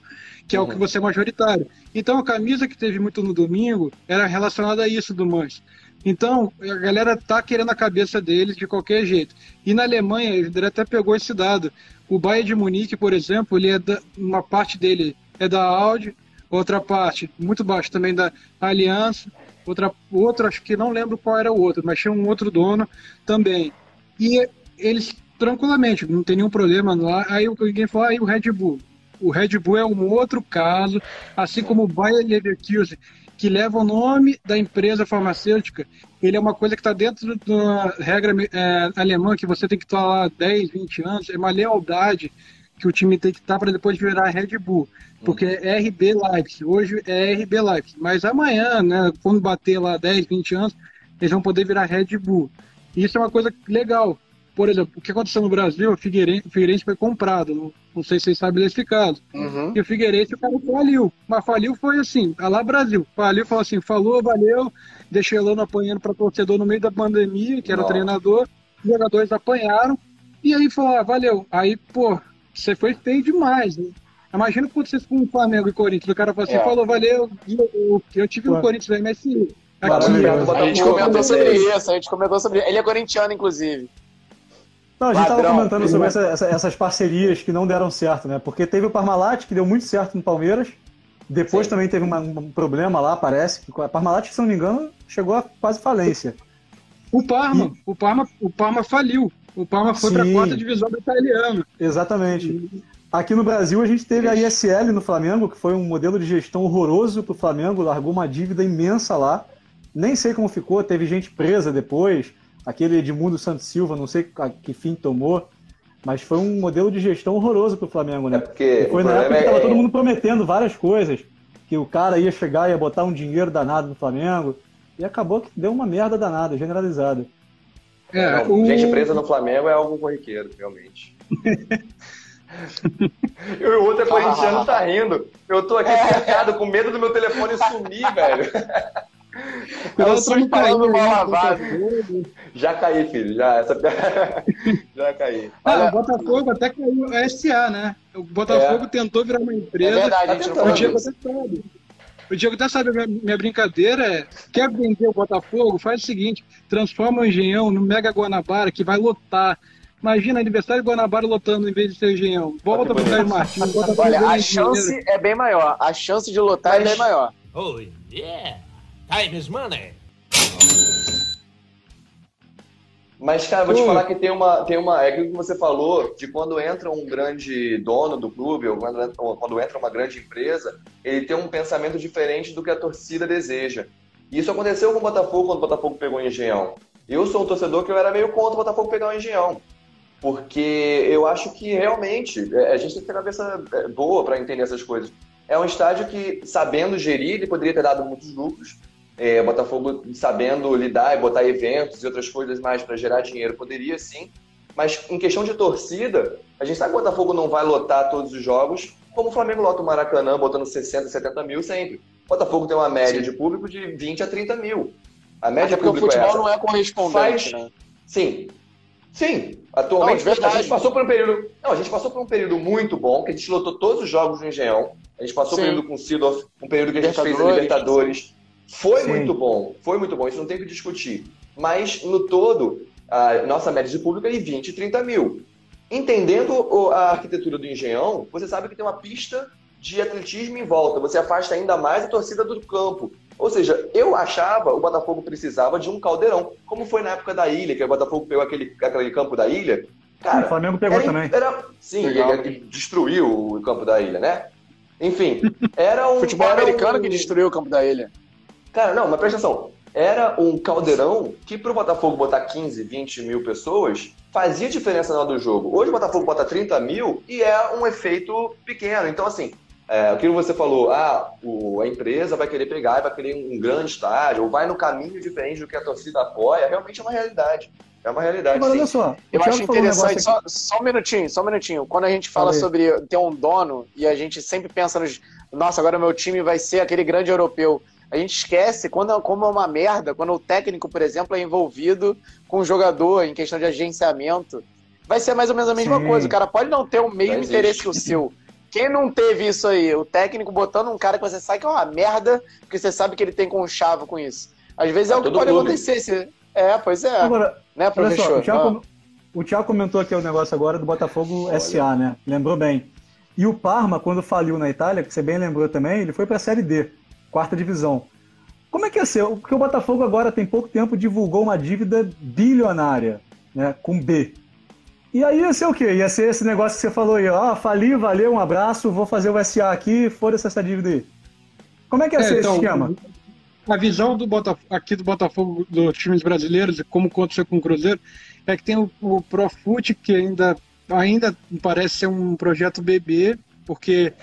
que é uhum. o que você é majoritário. Então a camisa que teve muito no domingo era relacionada a isso do Manchester. Então, a galera tá querendo a cabeça deles de qualquer jeito. E na Alemanha, ele até pegou esse dado. O Bayern de Munique, por exemplo, ele é da, uma parte dele é da Audi, outra parte muito baixo também da Aliança, outra, outro, acho que não lembro qual era o outro, mas tinha um outro dono também. E eles tranquilamente, não tem nenhum problema lá. Aí alguém falou, aí o Red Bull. O Red Bull é um outro caso, assim como o Bayer Leverkusen, que leva o nome da empresa farmacêutica, ele é uma coisa que está dentro da regra é, alemã, que você tem que estar lá 10, 20 anos, é uma lealdade que o time tem que estar para depois virar Red Bull, porque é RB Leipzig, hoje é RB Leipzig, mas amanhã, né, quando bater lá 10, 20 anos, eles vão poder virar Red Bull. Isso é uma coisa legal. Por exemplo, o que aconteceu no Brasil, o Figueirense, o Figueirense foi comprado, não, não, sei se vocês sabem desse caso. Uhum. E o Figueirense, o cara faliu, mas faliu foi assim, lá Brasil, faliu, falou assim, falou, valeu, deixou Elano apanhando para torcedor no meio da pandemia, que era o treinador, os jogadores apanharam, e aí falou, ah, valeu. Aí, pô, você foi feio demais. Né? Imagina o que acontecesse com o Flamengo e Corinthians. O cara falou assim, é. falou, valeu, eu, eu tive no Corinthians da MSI. Aqui, a gente comentou sobre isso, a gente comentou sobre Ele é corintiano, inclusive. Não, a gente estava comentando sobre essa, essa, essas parcerias que não deram certo, né? Porque teve o Parmalat, que deu muito certo no Palmeiras. Depois Sim. também teve uma, um problema lá, parece. A Parmalat, se não me engano, chegou a quase falência. O Parma, e... o Parma, o Parma faliu. O Parma foi para a quarta divisão do italiano. Exatamente. Aqui no Brasil a gente teve a ISL no Flamengo, que foi um modelo de gestão horroroso para o Flamengo, largou uma dívida imensa lá. Nem sei como ficou, teve gente presa depois. Aquele Edmundo Santos Silva, não sei que fim tomou. Mas foi um modelo de gestão horroroso para o Flamengo, né? É porque foi na época que estava é... todo mundo prometendo várias coisas. Que o cara ia chegar e ia botar um dinheiro danado no Flamengo. E acabou que deu uma merda danada, generalizada. É, Não, o... Gente presa no Flamengo é algo corriqueiro, realmente. e o outro é corintiano tá rindo. Eu tô aqui cercado com medo do meu telefone sumir, velho. Eu sou falando mal lavado. Já caí, filho. Já, essa... já caí. Ah, o Botafogo até caiu a SA, né? O Botafogo é. tentou virar uma empresa. É verdade, a gente tá o até sabe. O Diego até sabe, minha, minha brincadeira é: quer vender o Botafogo? Faz o seguinte: transforma o Engenhão no Mega Guanabara, que vai lotar. Imagina, aniversário de Guanabara lotando em vez de ser Engenhão. Volta pro Caio Martins. Olha, a chance é bem maior. A chance de lotar Mas... é bem maior. Oh, yeah! Time is money! Mas, cara, vou te falar que tem uma, tem uma. É aquilo que você falou, de quando entra um grande dono do clube, ou quando, ou quando entra uma grande empresa, ele tem um pensamento diferente do que a torcida deseja. E isso aconteceu com o Botafogo quando o Botafogo pegou o Engenhão. Eu sou um torcedor que eu era meio contra o Botafogo pegar o Engenhão. Porque eu acho que realmente é, a gente tem que ter cabeça é, boa para entender essas coisas. É um estádio que, sabendo gerir, ele poderia ter dado muitos lucros, é, o Botafogo sabendo lidar e botar eventos e outras coisas mais para gerar dinheiro, poderia sim. Mas em questão de torcida, a gente sabe que o Botafogo não vai lotar todos os jogos, como o Flamengo lota o Maracanã, botando 60, 70 mil sempre. O Botafogo tem uma média sim. de público de 20 a 30 mil. A média porque o futebol é não é correspondente, Faz... né? Sim. Sim, atualmente não, a gente passou por um período. Não, a gente passou por um período muito bom, que a gente lotou todos os jogos do Engenhão. A gente passou um período com o Sidorf, um período que a gente fez a Libertadores. Foi Sim. muito bom, foi muito bom, isso não tem que discutir. Mas, no todo, a nossa média de público é de 20, 30 mil. Entendendo a arquitetura do Engenhão, você sabe que tem uma pista de atletismo em volta, você afasta ainda mais a torcida do campo. Ou seja, eu achava o Botafogo precisava de um caldeirão, como foi na época da ilha, que o Botafogo pegou aquele, aquele campo da ilha. Cara, o Flamengo pegou era, também. Era, sim, ele, ele destruiu o campo da ilha, né? Enfim, era um. Futebol era americano um... que destruiu o campo da ilha. Cara, não, mas presta atenção. Era um caldeirão que pro Botafogo botar 15, 20 mil pessoas fazia diferença na hora do jogo. Hoje o Botafogo bota 30 mil e é um efeito pequeno. Então, assim, é, aquilo que você falou, ah, o, a empresa vai querer pegar e vai querer um, um grande estádio, ou vai no caminho diferente do que a torcida apoia, realmente é uma realidade. É uma realidade. Agora, olha só. Eu acho interessante, um só, só, um minutinho, só um minutinho. Quando a gente fala sobre ter um dono e a gente sempre pensa nos. Nossa, agora meu time vai ser aquele grande europeu. A gente esquece quando, como é uma merda, quando o técnico, por exemplo, é envolvido com o jogador em questão de agenciamento. Vai ser mais ou menos a mesma Sim. coisa. O cara pode não ter o mesmo interesse que o seu. Quem não teve isso aí? O técnico botando um cara que você sabe que é uma merda, porque você sabe que ele tem conchavo com isso. Às vezes é, é o que pode clube. acontecer. Se... É, pois é. Agora, né, professor? Só, o, Thiago, ah. o Thiago comentou aqui o negócio agora do Botafogo Olha. SA, né? Lembrou bem. E o Parma, quando faliu na Itália, que você bem lembrou também, ele foi para a Série D, quarta divisão. Como é que ia ser? Porque o Botafogo agora tem pouco tempo divulgou uma dívida bilionária, né, com B. E aí ia ser o quê? Ia ser esse negócio que você falou aí, ó, oh, fali, valeu, um abraço, vou fazer o SA aqui, foda-se essa dívida aí. Como é que ia é, ser então, esse esquema? A visão do Botafogo, aqui do Botafogo, dos times brasileiros, como aconteceu com o Cruzeiro, é que tem o, o Profute, que ainda, ainda parece ser um projeto bebê, porque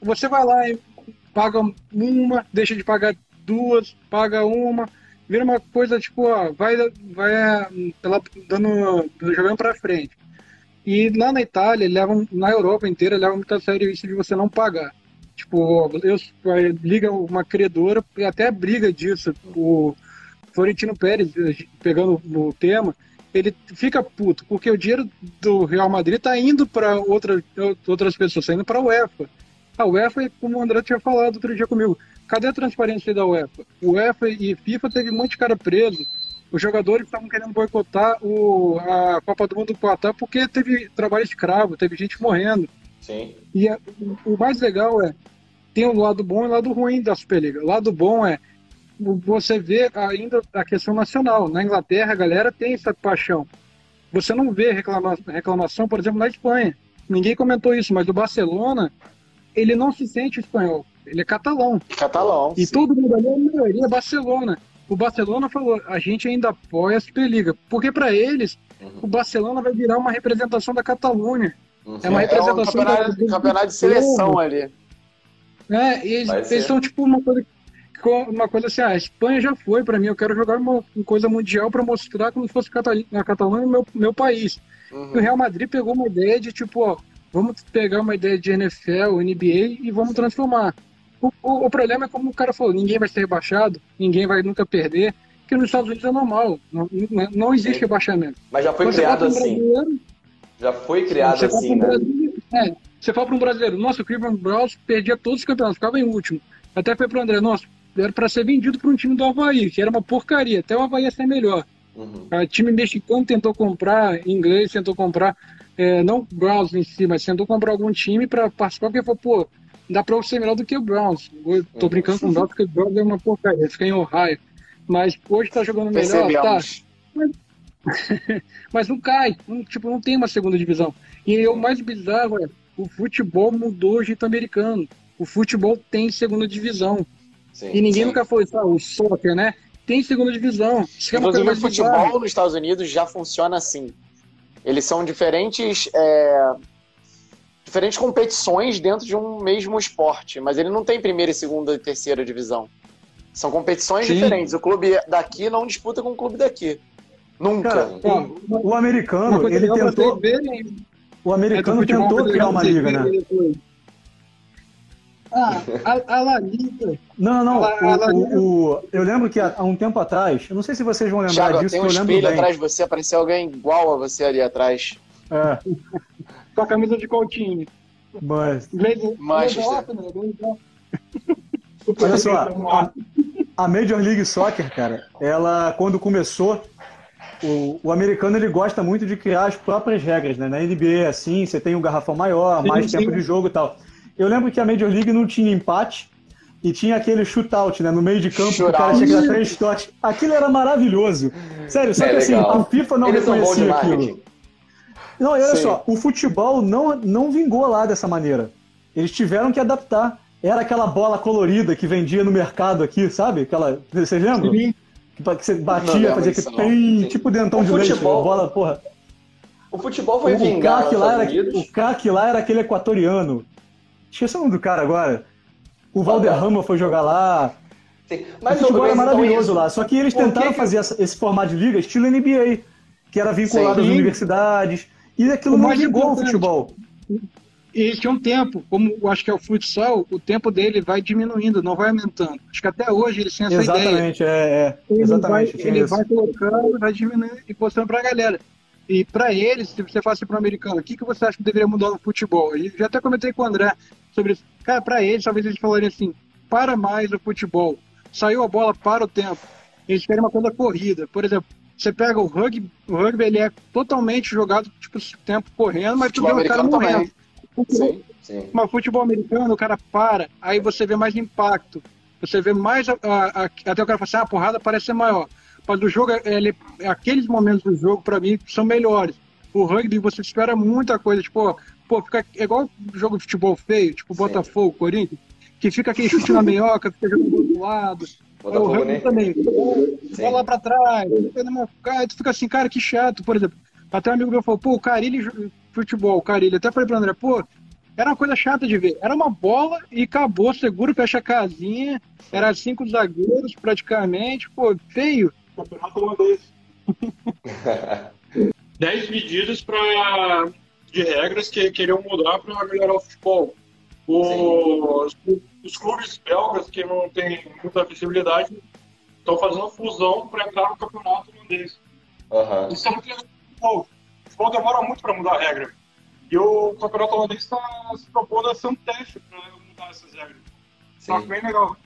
você vai lá e paga uma, deixa de pagar duas, paga uma, vira uma coisa tipo, ó, vai, vai ela dando, jogando para frente. E lá na Itália, levam, na Europa inteira, levam muito a sério isso de você não pagar. Tipo, eu, liga uma credora e até briga disso. O Florentino Pérez, pegando no tema, ele fica puto, porque o dinheiro do Real Madrid tá indo para outra, outras pessoas, tá indo para a UEFA. A UEFA, como o André tinha falado outro dia comigo, Cadê a transparência da UEFA? O UEFA e FIFA teve um monte de cara preso. Os jogadores estavam querendo boicotar o, a Copa do Mundo do Qatar porque teve trabalho escravo, teve gente morrendo. Sim. E a, o mais legal é tem o lado bom e o lado ruim da Superliga. O lado bom é você vê ainda a questão nacional. Na Inglaterra, a galera tem essa paixão. Você não vê reclama, reclamação, por exemplo, na Espanha. Ninguém comentou isso, mas o Barcelona, ele não se sente espanhol. Ele é catalão. Catalão. E sim. todo mundo ali é a maioria é Barcelona. o Barcelona falou, a gente ainda apoia a Superliga, porque para eles uhum. o Barcelona vai virar uma representação da Catalunha. Uhum. É uma representação é um campeonato, da, campeonato de seleção ali. É, e eles, eles são tipo uma coisa uma coisa assim, ah, a Espanha já foi para mim, eu quero jogar uma, uma coisa mundial para mostrar como se fosse a Catalunha meu, meu país. Uhum. E o Real Madrid pegou uma ideia de tipo, ó, vamos pegar uma ideia de NFL, NBA e vamos transformar. O, o, o, problema é como o cara falou, ninguém vai ser rebaixado, ninguém vai nunca perder, porque nos Estados Unidos é normal, não, não existe Sim. rebaixamento. Mas já foi Quando criado assim. Já foi criado assim, né? É, você fala para um brasileiro, nossa, o Cleveland Browns perdia todos os campeonatos, ficava em último. Até foi para o André, nossa, era para ser vendido para um time do Havaí, que era uma porcaria, até o Havaí ia ser melhor. Uhum. O time mexicano tentou comprar, inglês tentou comprar, é, não Browns em si, mas tentou comprar algum time para participar, porque falou, pô, dá para ser melhor do que o Browns. Eu tô uhum. brincando com o Browns, porque o Browns é uma porcaria, fica em Ohio. Mas hoje tá jogando melhor, tá? Mas, mas não cai, não, tipo, não tem uma segunda divisão. E o mais bizarro é, o futebol mudou o jeito americano. O futebol tem segunda divisão. Sim, e ninguém sim. nunca foi, sabe, o soccer, né? Tem segunda divisão. É Inclusive, o futebol bizarra. nos Estados Unidos já funciona assim. Eles são diferentes, é, diferentes competições dentro de um mesmo esporte, mas ele não tem primeira, segunda e terceira divisão. São competições Sim. diferentes. O clube daqui não disputa com o clube daqui. Nunca. Cara, o, o, americano, ele tentou. O americano é tentou criar uma liga, né? Ah, a, a La Liga. Não, não, a, a. O, o, eu lembro que há, um tempo atrás, eu não sei se vocês vão lembrar Thiago, disso, tem um eu espelho atrás de você, apareceu alguém igual a você ali atrás. É. Com a camisa de qual time? Mas... Manchester. Olha só, a, a Major League Soccer, cara, ela, quando começou, o, o, americano ele gosta muito de criar as próprias regras, né? Na NBA, assim, você tem um garrafão maior, mais sim, tempo sim. de jogo e tal. Eu lembro que a Major League não tinha empate e tinha aquele shootout, né? No meio de campo, que o cara que dar três toques. Aquilo era maravilhoso. Sério, só é que assim, a FIFA não Eles reconhecia aquilo. Não, olha Sim. só, o futebol não, não vingou lá dessa maneira. Eles tiveram que adaptar. Era aquela bola colorida que vendia no mercado aqui, sabe? Aquela. Vocês lembram? Sim. Que, você batia, fazia que tem, tipo dentão o de futebol, leite. Bola, porra. O futebol foi o vingado lá era, O craque lá era aquele equatoriano. Esqueci o nome do cara agora. O Valderrama foi jogar lá. Sim. Mas o futebol era maravilhoso lá. Só que eles tentaram que... fazer esse formato de liga estilo NBA, que era vinculado Sim. às universidades. E aquilo o não ligou o futebol. E tinha um tempo, como eu acho que é o futsal, o tempo dele vai diminuindo, não vai aumentando. Acho que até hoje eles têm essa exatamente, ideia. É, é. Ele exatamente. Vai, ele isso. vai colocando, vai diminuindo e postando pra galera. E para eles, se você fala assim para o americano, o que, que você acha que deveria mudar no futebol? E já até comentei com o André sobre isso. Cara, para eles, talvez eles falariam assim: para mais o futebol. Saiu a bola para o tempo. Eles querem uma coisa corrida. Por exemplo, você pega o rugby, o rugby ele é totalmente jogado, tipo, tempo correndo, mas tu vê o cara morrendo. Sim, sim. Mas futebol americano, o cara para, aí você vê mais impacto. Você vê mais. A, a, a, até o cara fala assim: ah, a porrada parece ser maior. Mas o jogo, ele, aqueles momentos do jogo, para mim, são melhores. O rugby, você espera muita coisa, tipo, pô, fica é igual jogo de futebol feio, tipo Sim. Botafogo, Corinthians, que fica aquele chute na meioca, fica jogando do outro lado. Botafogo, o né? também. Vai lá pra trás, fica, tu fica assim, cara, que chato, por exemplo. Até um amigo meu falou, pô, o Carilho futebol, o Carilho. Até falei pro André, pô, era uma coisa chata de ver. Era uma bola e acabou, seguro, fecha a casinha. Era cinco zagueiros praticamente, pô, feio campeonato holandês. Dez medidas pra, de regras que queriam mudar para melhorar o futebol. Os, os, clubes belgas, que não têm muita visibilidade, estão fazendo fusão para entrar no campeonato holandês. Uhum. Isso é muito legal. O futebol demora muito para mudar a regra. E o campeonato holandês está se propondo a ser um teste para mudar essas regras. Está bem legal.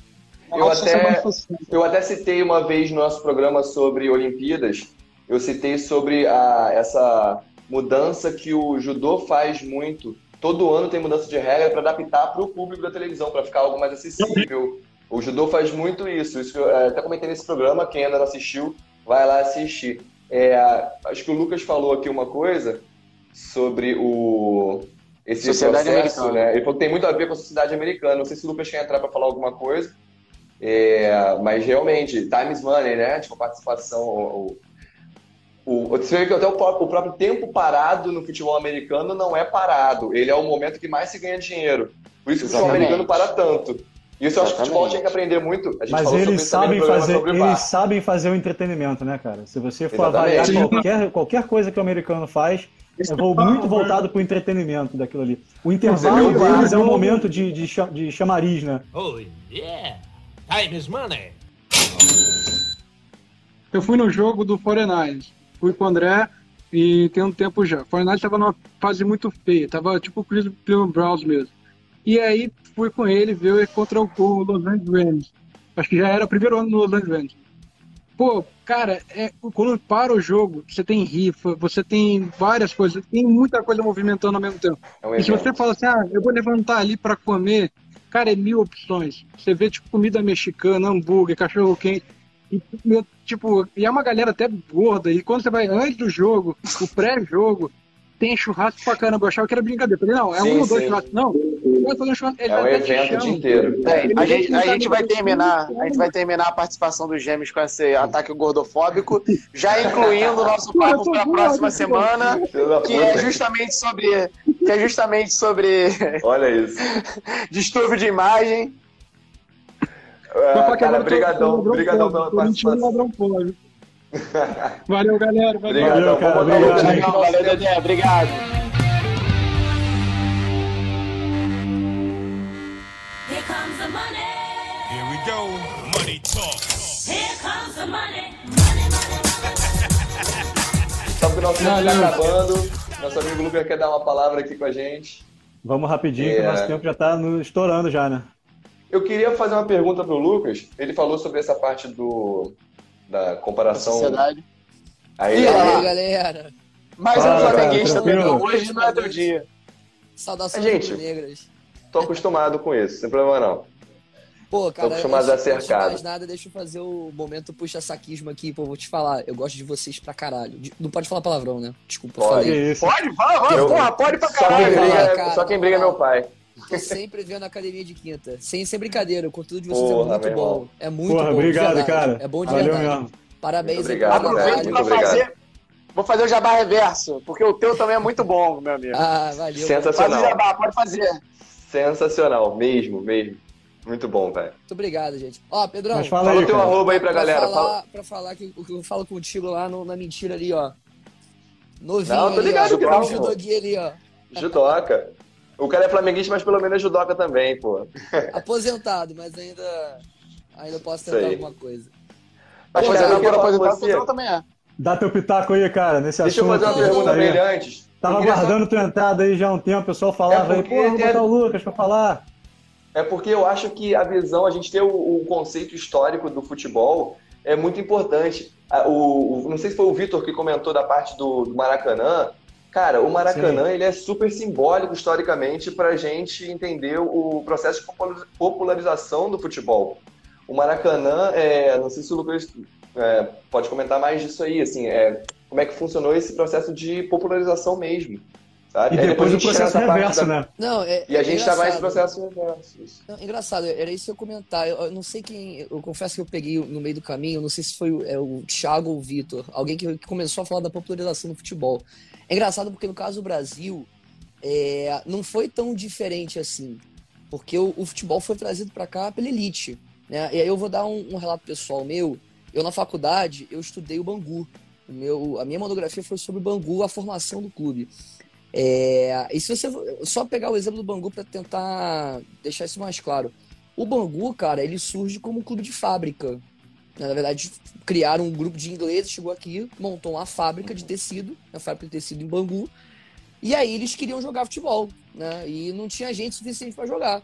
Eu até, eu até citei uma vez no nosso programa sobre Olimpíadas, eu citei sobre a, essa mudança que o judô faz muito. Todo ano tem mudança de regra para adaptar para o público da televisão, para ficar algo mais acessível. O judô faz muito isso. Isso eu é, até comentei nesse programa, quem ainda não assistiu, vai lá assistir. É, acho que o Lucas falou aqui uma coisa sobre o esse sociedade processo, americana. né? Ele falou que tem muito a ver com a sociedade americana. Não sei se o Lucas quer entrar para falar alguma coisa. É, mas realmente, times money, né? Tipo, a participação. O, o, você vê que até o próprio, o próprio tempo parado no futebol americano não é parado. Ele é o momento que mais se ganha dinheiro. Por isso que o futebol americano para tanto. Isso eu acho que o futebol tinha que aprender muito. Mas eles sabem, fazer, eles sabem fazer o entretenimento, né, cara? Se você for Exatamente. avaliar qualquer, qualquer coisa que o americano faz, é muito voltado para o entretenimento daquilo ali. O intervalo deles é um momento de, de, de chamariz, né? Oh, yeah! Time is money! Eu fui no jogo do 49 Fui com o André e tem um tempo já. O 49 estava numa fase muito feia. Tava tipo o Cleveland Browns mesmo. E aí fui com ele ver contra o Los Angeles Rams. Acho que já era o primeiro ano no Los Angeles Rams. Pô, cara, é, quando para o jogo, você tem rifa, você tem várias coisas, tem muita coisa movimentando ao mesmo tempo. É um e se você fala assim, ah, eu vou levantar ali para comer, cara, é mil opções. Você vê, tipo, comida mexicana, hambúrguer, cachorro quente. E, tipo, e é uma galera até gorda. E quando você vai antes do jogo, o pré-jogo, tem churrasco pra caramba. Eu achava que era brincadeira. falei, não, é sim, um ou dois churrascos. Não, vai fazer um churrasco. é um evento o dia inteiro. É, a, gente, a gente vai terminar, a gente vai terminar a participação dos gêmeos com esse ataque gordofóbico, já incluindo o nosso papo para a próxima semana, que é justamente sobre. Que é justamente sobre. Olha isso. distúrbio de imagem. Ah, cara, brigadão, brigadão pela participação. Valeu, galera. Valeu, Valeu cara. Obrigado, valeu, Dedé. Obrigado. Here comes the money. Here we go. Money talk. Here comes the money. Money, money, money. Sabe que o nosso tempo está acabando. Nosso amigo Lucas quer dar uma palavra aqui com a gente. Vamos rapidinho, é... que o nosso tempo já está estourando já, né? Eu queria fazer uma pergunta para o Lucas. Ele falou sobre essa parte do, da comparação. Sociedade. Aí, e aí, galera? Mais um flamenguista também. Hoje não é teu dia. Saudações gente, negras. Tô acostumado com isso, sem problema não. Pô, cara, tô acostumado a ser cercado. mais nada, deixa eu fazer o momento puxa-saquismo aqui, pô, vou te falar. Eu gosto de vocês pra caralho. Não pode falar palavrão, né? Desculpa, pode. falei. Pode, fala, fala, porra, pode pra caralho. Só quem briga, cara, só quem briga é meu pai. Tô sempre vendo a academia de quinta. Sem ser brincadeira, o conteúdo de vocês é Porra, é muito bom. É muito Porra, bom. Obrigado, cara. É bom de Valeu verdade. Mesmo. Parabéns muito obrigado, Aproveito pra fazer. Vou fazer o jabá reverso, porque o teu também é muito bom, meu amigo. Ah, valeu. Sensacional. Faz o jabá, pode fazer. Sensacional, mesmo, mesmo. Muito bom, velho. Muito obrigado, gente. Ó, Pedrão. Mas fala, fala aí, o teu cara. arroba aí pra, pra galera. Falar, fala... Pra falar que o que eu falo contigo lá no, na mentira ali, ó. Novinho. Não, tô ligado ali, ó, que não. ali, ó. Judoca. O cara é flamenguista, mas pelo menos é judoca também, pô. Aposentado, mas ainda, ainda posso tentar alguma coisa. Mas fazer não por aposentado, também é. Dá teu pitaco aí, cara, nesse Deixa assunto. Deixa eu fazer uma pergunta pra ele antes. Tava aguardando só... tua entrada aí já há um tempo, o pessoal falava é aí, pô, vou botar o Lucas pra falar. É porque eu acho que a visão, a gente ter o, o conceito histórico do futebol é muito importante. O, o, não sei se foi o Vitor que comentou da parte do, do Maracanã, Cara, o Maracanã ele é super simbólico historicamente para a gente entender o processo de popularização do futebol. O Maracanã, é, não sei se o Lucas é, pode comentar mais disso aí, assim, é, como é que funcionou esse processo de popularização mesmo. Sabe? E depois, depois o processo reverso, da... né? Não, é, e a é gente está mais processo reverso. Não, engraçado, era isso que eu comentar. Eu, eu, não sei quem. Eu confesso que eu peguei no meio do caminho, não sei se foi é, o Thiago ou o Vitor, alguém que, que começou a falar da popularização do futebol. É engraçado porque no caso do Brasil, é, não foi tão diferente assim. Porque o, o futebol foi trazido para cá pela elite. Né? E aí eu vou dar um, um, relato pessoal meu. Eu, na faculdade, eu estudei o Bangu. O meu, a minha monografia foi sobre o Bangu, a formação do clube. É, e se você só pegar o exemplo do Bangu para tentar deixar isso mais claro. O Bangu, cara, ele surge como um clube de fábrica. Na verdade, criaram um grupo de ingleses, chegou aqui, montou uma fábrica de tecido, a fábrica de tecido em Bangu, e aí eles queriam jogar futebol, né? E não tinha gente suficiente para jogar.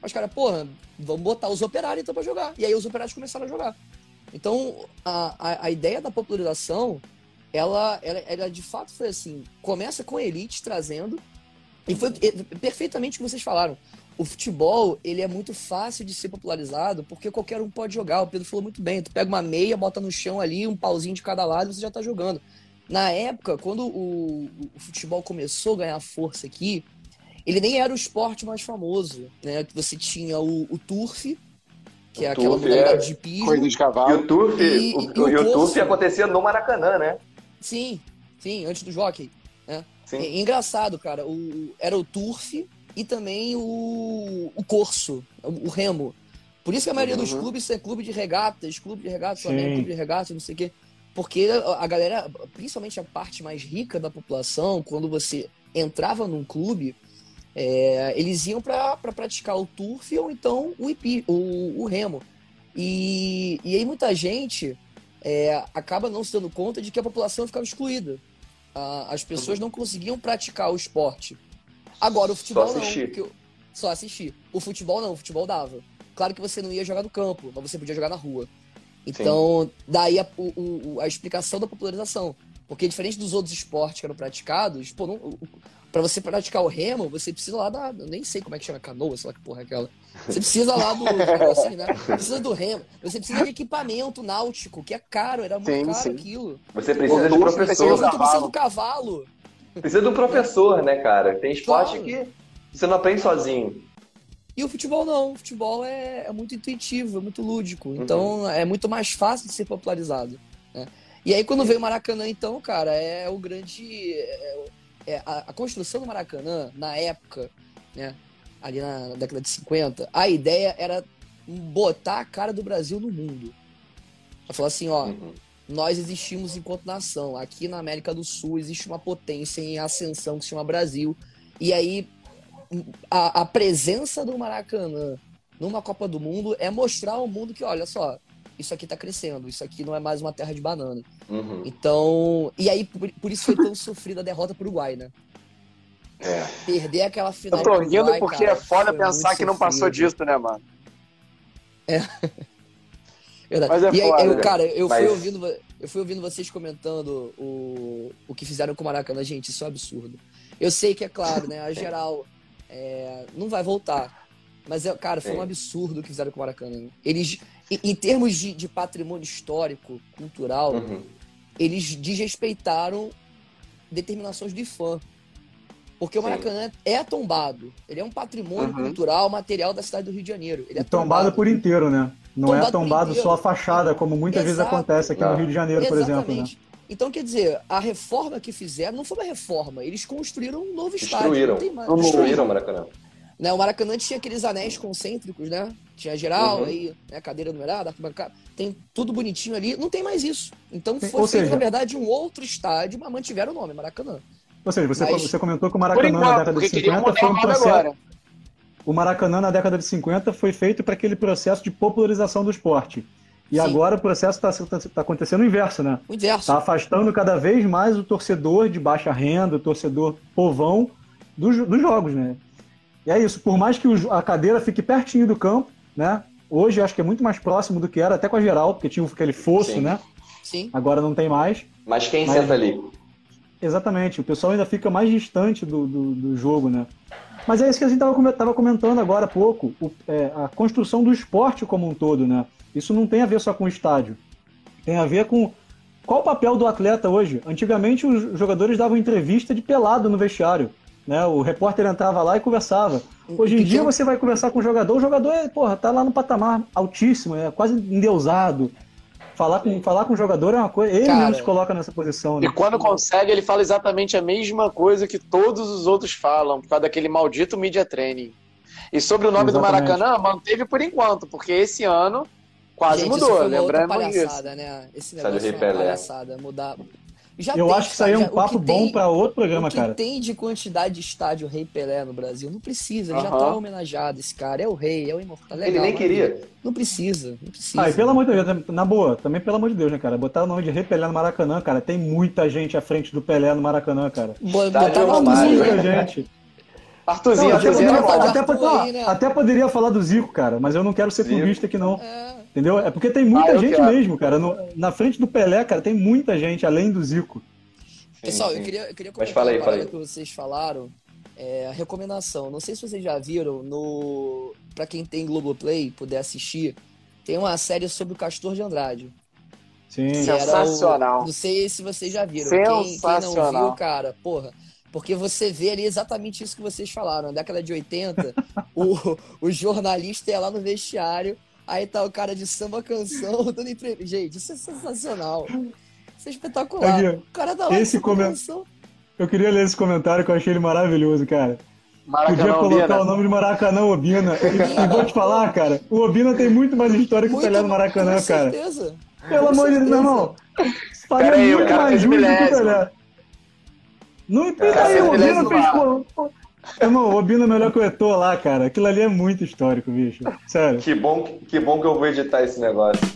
Mas, cara, porra, vamos botar os operários então pra jogar. E aí os operários começaram a jogar. Então, a, a, a ideia da popularização, ela, ela, ela de fato foi assim: começa com a elite trazendo, e foi perfeitamente o que vocês falaram o futebol, ele é muito fácil de ser popularizado porque qualquer um pode jogar. O Pedro falou muito bem. Tu pega uma meia, bota no chão ali, um pauzinho de cada lado e você já tá jogando. Na época, quando o, o futebol começou a ganhar força aqui, ele nem era o esporte mais famoso, né? Você tinha o, o turf, que é aquela modalidade é. de piso. Corrida de cavalo. E o turf, e, o, e o, o turf acontecia no Maracanã, né? Sim, sim, antes do jockey. Né? Sim. É, engraçado, cara. O, era o turf e também o, o corso, o, remo. Por isso que a maioria uhum. dos clubes é clube de regatas, clube de regatas, Flamengo, clube de regatas, não sei o quê. Porque a galera, principalmente a parte mais rica da população, quando você entrava num clube, é, eles iam para pra praticar o turf ou então o, ipi, o, o remo. E, e aí muita gente é, acaba não se dando conta de que a população ficava excluída. as pessoas não conseguiam praticar o esporte. Agora o futebol só não. Eu, só assistir. O futebol não, o futebol dava. Claro que você não ia jogar no campo, mas você podia jogar na rua. Então, Sim. daí a, o, a explicação da popularização. Porque diferente dos outros esportes que eram praticados, pô, não, para você praticar o remo, você precisa lá da. Eu nem sei como é que chama canoa, sei lá que porra é aquela. Você precisa lá do. assim, né? Precisa do remo. Você precisa de equipamento náutico, que é caro, era muito sim, caro sim. aquilo. Você precisa de professor. Você precisa do cavalo. Precisa de um professor, né, cara? Tem esporte claro. que você não aprende sozinho. E o futebol não. O futebol é, é muito intuitivo, é muito lúdico. Uhum. Então uhum. é muito mais fácil de ser popularizado. Né? E aí, quando veio o Maracanã, então, cara, é o grande. É, é, a, a, construção do Maracanã, na época, né, ali na, na, década de 50, a ideia era botar a cara do Brasil no mundo. Pra falar assim, ó, uhum. Nós existimos enquanto nação. Aqui na América do Sul existe uma potência em ascensão que se chama Brasil. E aí, a, a presença do Maracanã numa Copa do Mundo é mostrar ao mundo que, olha só, isso aqui tá crescendo, isso aqui não é mais uma terra de banana. Uhum. Então, e aí por, por, isso foi tão sofrida a derrota pro Uruguai, né? É. Perder aquela final. Eu tô rindo Uruguai, porque cara, é foda pensar que não passou disso, né, mano? É. Verdade. Mas é e foda, aí, eu, cara, eu Mas... fui ouvindo, eu fui ouvindo vocês comentando o, o que fizeram com o Maracanã, gente, isso é um absurdo. Eu sei que é claro, né? A geral é, não vai voltar. Mas, é, cara, foi um absurdo o que fizeram com o Maracanã. Eles, em termos de, de patrimônio histórico, cultural, uhum. eles desrespeitaram determinações de fã. Porque o Maracanã é tombado. Ele é um patrimônio uhum. cultural, material da cidade do Rio de Janeiro. Ele é tombado, tombado por inteiro, né? Não tombado é tombado só a fachada, como muitas Exato. vezes acontece aqui no Rio de Janeiro, Exatamente. por exemplo. Né? Então, quer dizer, a reforma que fizeram não foi uma reforma, eles construíram um novo Destruíram. estádio. Não Destruíram o Maracanã. Né, o Maracanã tinha aqueles anéis concêntricos, né? Tinha geral, uhum. aí, né, cadeira numerada, arquibancada, tem tudo bonitinho ali. Não tem mais isso. Então foi Ou feito, seja... na verdade, um outro estádio, mas mantiveram o nome, Maracanã. Ou seja, você, mas... você comentou que o Maracanã enquanto, na década de 50 foi um processo. Agora. O Maracanã na década de 50 foi feito para aquele processo de popularização do esporte. E Sim. agora o processo está tá, tá acontecendo o inverso, né? O inverso. Está afastando cada vez mais o torcedor de baixa renda, o torcedor povão dos, dos jogos, né? E é isso, por mais que a cadeira fique pertinho do campo, né? Hoje acho que é muito mais próximo do que era, até com a geral, porque tinha aquele fosso, Sim. né? Sim. Agora não tem mais. Mas quem mas, senta ali? Exatamente, o pessoal ainda fica mais distante do, do, do jogo, né? Mas é isso que a gente estava comentando agora há pouco, o, é, a construção do esporte como um todo, né? Isso não tem a ver só com o estádio. Tem a ver com qual o papel do atleta hoje. Antigamente os jogadores davam entrevista de pelado no vestiário. Né? O repórter entrava lá e conversava. Hoje em dia você vai conversar com o jogador, o jogador é, porra, tá lá no patamar altíssimo, é quase endeusado. Falar com, falar com o jogador é uma coisa. Ele Cara, mesmo se coloca nessa posição. Né? E quando consegue, ele fala exatamente a mesma coisa que todos os outros falam, por causa daquele maldito media training. E sobre o nome exatamente. do Maracanã, manteve por enquanto, porque esse ano quase Gente, mudou, lembrando isso. Né? Esse negócio é uma palhaçada, mudar, já eu acho que isso aí é um papo bom para outro programa, o que cara. tem de quantidade de estádio Rei Pelé no Brasil? Não precisa, ele já tá homenageado, esse cara. É o rei, é o imortal. Legal, ele nem queria. Não precisa, não precisa. Ah, e pelo amor de Deus, na boa, também pelo amor de Deus, né, cara? Botar o nome de Rei Pelé no Maracanã, cara. Tem muita gente à frente do Pelé no Maracanã, cara. Botar muita gente. Arthurzinho, até, poderia, até, até, né? até, poderia falar do Zico, cara, mas eu não quero ser Zico. clubista aqui, não. É. Entendeu? É porque tem muita ah, gente quero. mesmo, cara. No, na frente do Pelé, cara, tem muita gente além do Zico. Pessoal, sim. eu queria, eu queria comentar Mas fala aí, fala aí. que vocês falaram. É, a recomendação, não sei se vocês já viram, no para quem tem Globoplay, puder assistir, tem uma série sobre o Castor de Andrade. Sim. Sensacional. O, não sei se vocês já viram. Quem, quem não viu, cara, porra. Porque você vê ali exatamente isso que vocês falaram. Na década de 80, o, o jornalista ia lá no vestiário Aí tá o cara de samba canção dando entrevista. Gente, isso é sensacional. Isso é espetacular. Aqui, o cara tá lá esse coment... canção. Eu queria ler esse comentário que eu achei ele maravilhoso, cara. Maracanã Podia colocar Obina. o nome de Maracanã Obina. E, e vou te falar, cara, o Obina tem muito mais história que muito, o Pelé no Maracanã, com cara. Certeza. Pelo amor de Deus, meu irmão. Faria aí, muito mais justo que o Pelé. Não impede aí, o Obina fez. Irmão, o Obina é melhor que o Eto'o lá, cara. Aquilo ali é muito histórico, bicho. Sério. Que bom, que bom que eu vou editar esse negócio.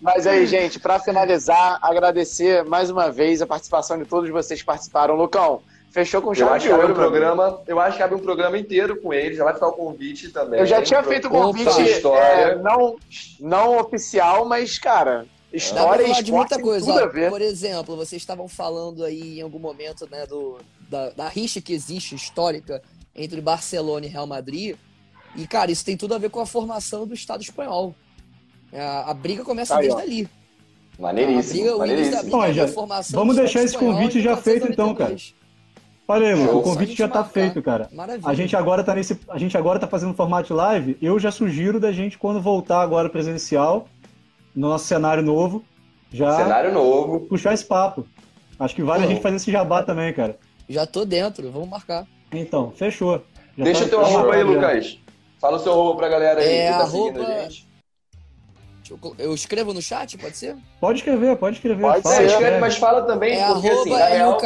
Mas aí, gente, para finalizar, agradecer mais uma vez a participação de todos vocês que participaram. Lucão, fechou com chave de ouro. Um programa, eu acho que abre um programa inteiro com ele, já vai ficar o convite também. Eu já tinha feito o convite é, não, não oficial, mas, cara, história e de muita coisa. Ó, por exemplo, vocês estavam falando aí em algum momento né, do, da, da rixa que existe histórica entre Barcelona e Real Madrid. E, cara, isso tem tudo a ver com a formação do Estado espanhol. A, é, a briga começa desde ali. Maneiríssimo. A briga, maneiríssimo. Início da, formação Vamos deixar esse convite já feito então, cara. Olha aí, o convite já tá feito, cara. Maravilha. A gente agora tá nesse, a gente agora tá fazendo formato live. Eu já sugiro da gente quando voltar agora presencial, no nosso cenário novo, já cenário novo, puxar esse papo. Acho que vale a gente fazer esse jabá também, cara. Já tô dentro, vamos marcar. Então, fechou. Já Deixa tá o teu arroba aí, Lucas. Fala o seu arroba pra galera aí é, que tá arroba... seguindo a gente. Eu escrevo no chat, pode ser? Pode escrever, pode escrever. Pode fala, ser, escreve, mas fala também. É porque, arroba assim, real...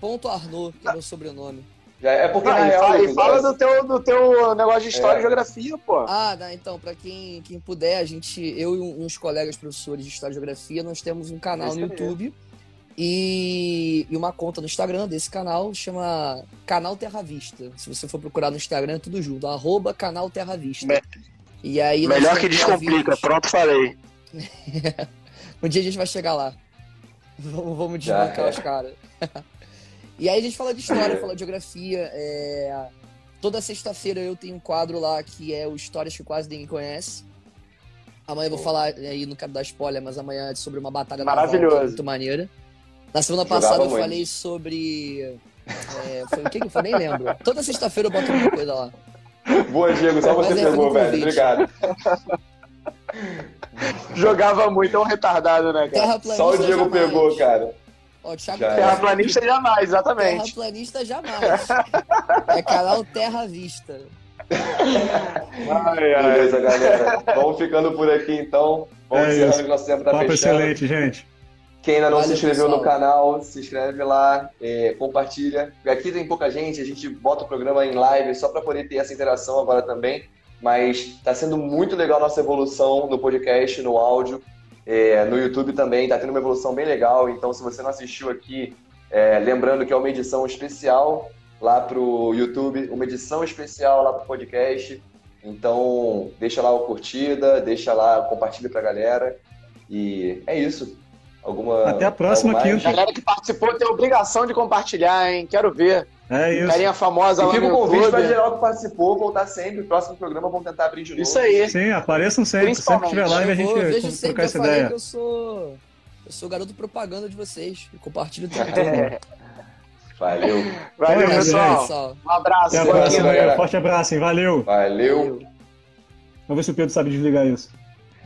LKS.arnaud, que é meu sobrenome. É porque ah, na real, fala, e fala do teu, do teu negócio de história é. e geografia, pô. Ah, tá, então, pra quem, quem puder, a gente, eu e uns colegas professores de história e geografia, nós temos um canal Esse no YouTube e, e, uma conta no Instagram desse canal, chama Canal Terra Vista. Se você for procurar no Instagram, é tudo junto, arroba Canal Terra Vista. Me... E aí Melhor que descomplica, pronto, falei. um dia a gente vai chegar lá. Vamos, vamos desbancar os caras. E aí a gente fala de história, fala de geografia. É... Toda sexta-feira eu tenho um quadro lá que é o Histórias que quase ninguém conhece. Amanhã eu vou falar, aí não quero dar spoiler, mas amanhã é sobre uma batalha naval que é muito maneira. Na semana Jogava passada eu muito. falei sobre. É, foi o que, que eu falei? Nem lembro. Toda sexta-feira eu boto alguma coisa lá. Boa, Diego, só você é, pegou, velho. Obrigado. Jogava muito, é um retardado, né, cara? Só o Diego jamais. pegou, cara. Ó, Thiago Já Terraplanista é. jamais, exatamente. Terraplanista jamais. é canal Terra Vista. Ai, ai. Beleza, galera. Vamos ficando por aqui então. Vamos é encerrando que nosso tempo tá Papo fechando. excelente, gente. Quem ainda não Valeu, se inscreveu pessoal. no canal, se inscreve lá, é, compartilha. Aqui tem pouca gente, a gente bota o programa em live só para poder ter essa interação agora também. Mas está sendo muito legal a nossa evolução no podcast, no áudio. É, no YouTube também está tendo uma evolução bem legal. Então, se você não assistiu aqui, é, lembrando que é uma edição especial lá para o YouTube, uma edição especial lá para o podcast. Então, deixa lá a curtida, deixa lá, compartilha para a galera. E é isso. Alguma, Até a próxima quinta. A galera que participou tem a obrigação de compartilhar, hein? Quero ver. É isso. Carinha famosa e lá fica o convite para geral que participou voltar sempre. Próximo programa vamos tentar abrir de novo. Isso aí. Sim, apareçam sempre. Sempre que tiver live a gente vejo trocar essa ideia. eu sou eu sou garoto propaganda de vocês. Compartilho tudo. Valeu. Valeu, pessoal. Um abraço. Até a próxima, Forte abraço, hein? Valeu. Valeu. Vamos ver se o Pedro sabe desligar isso.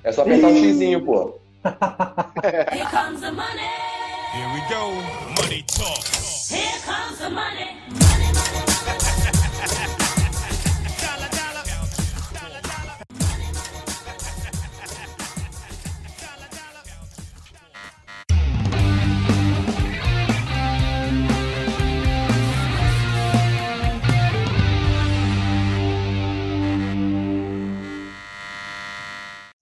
É só apertar o um xizinho, pô. Here comes the money. Here we go. Money talk. Here comes the money. Money, money.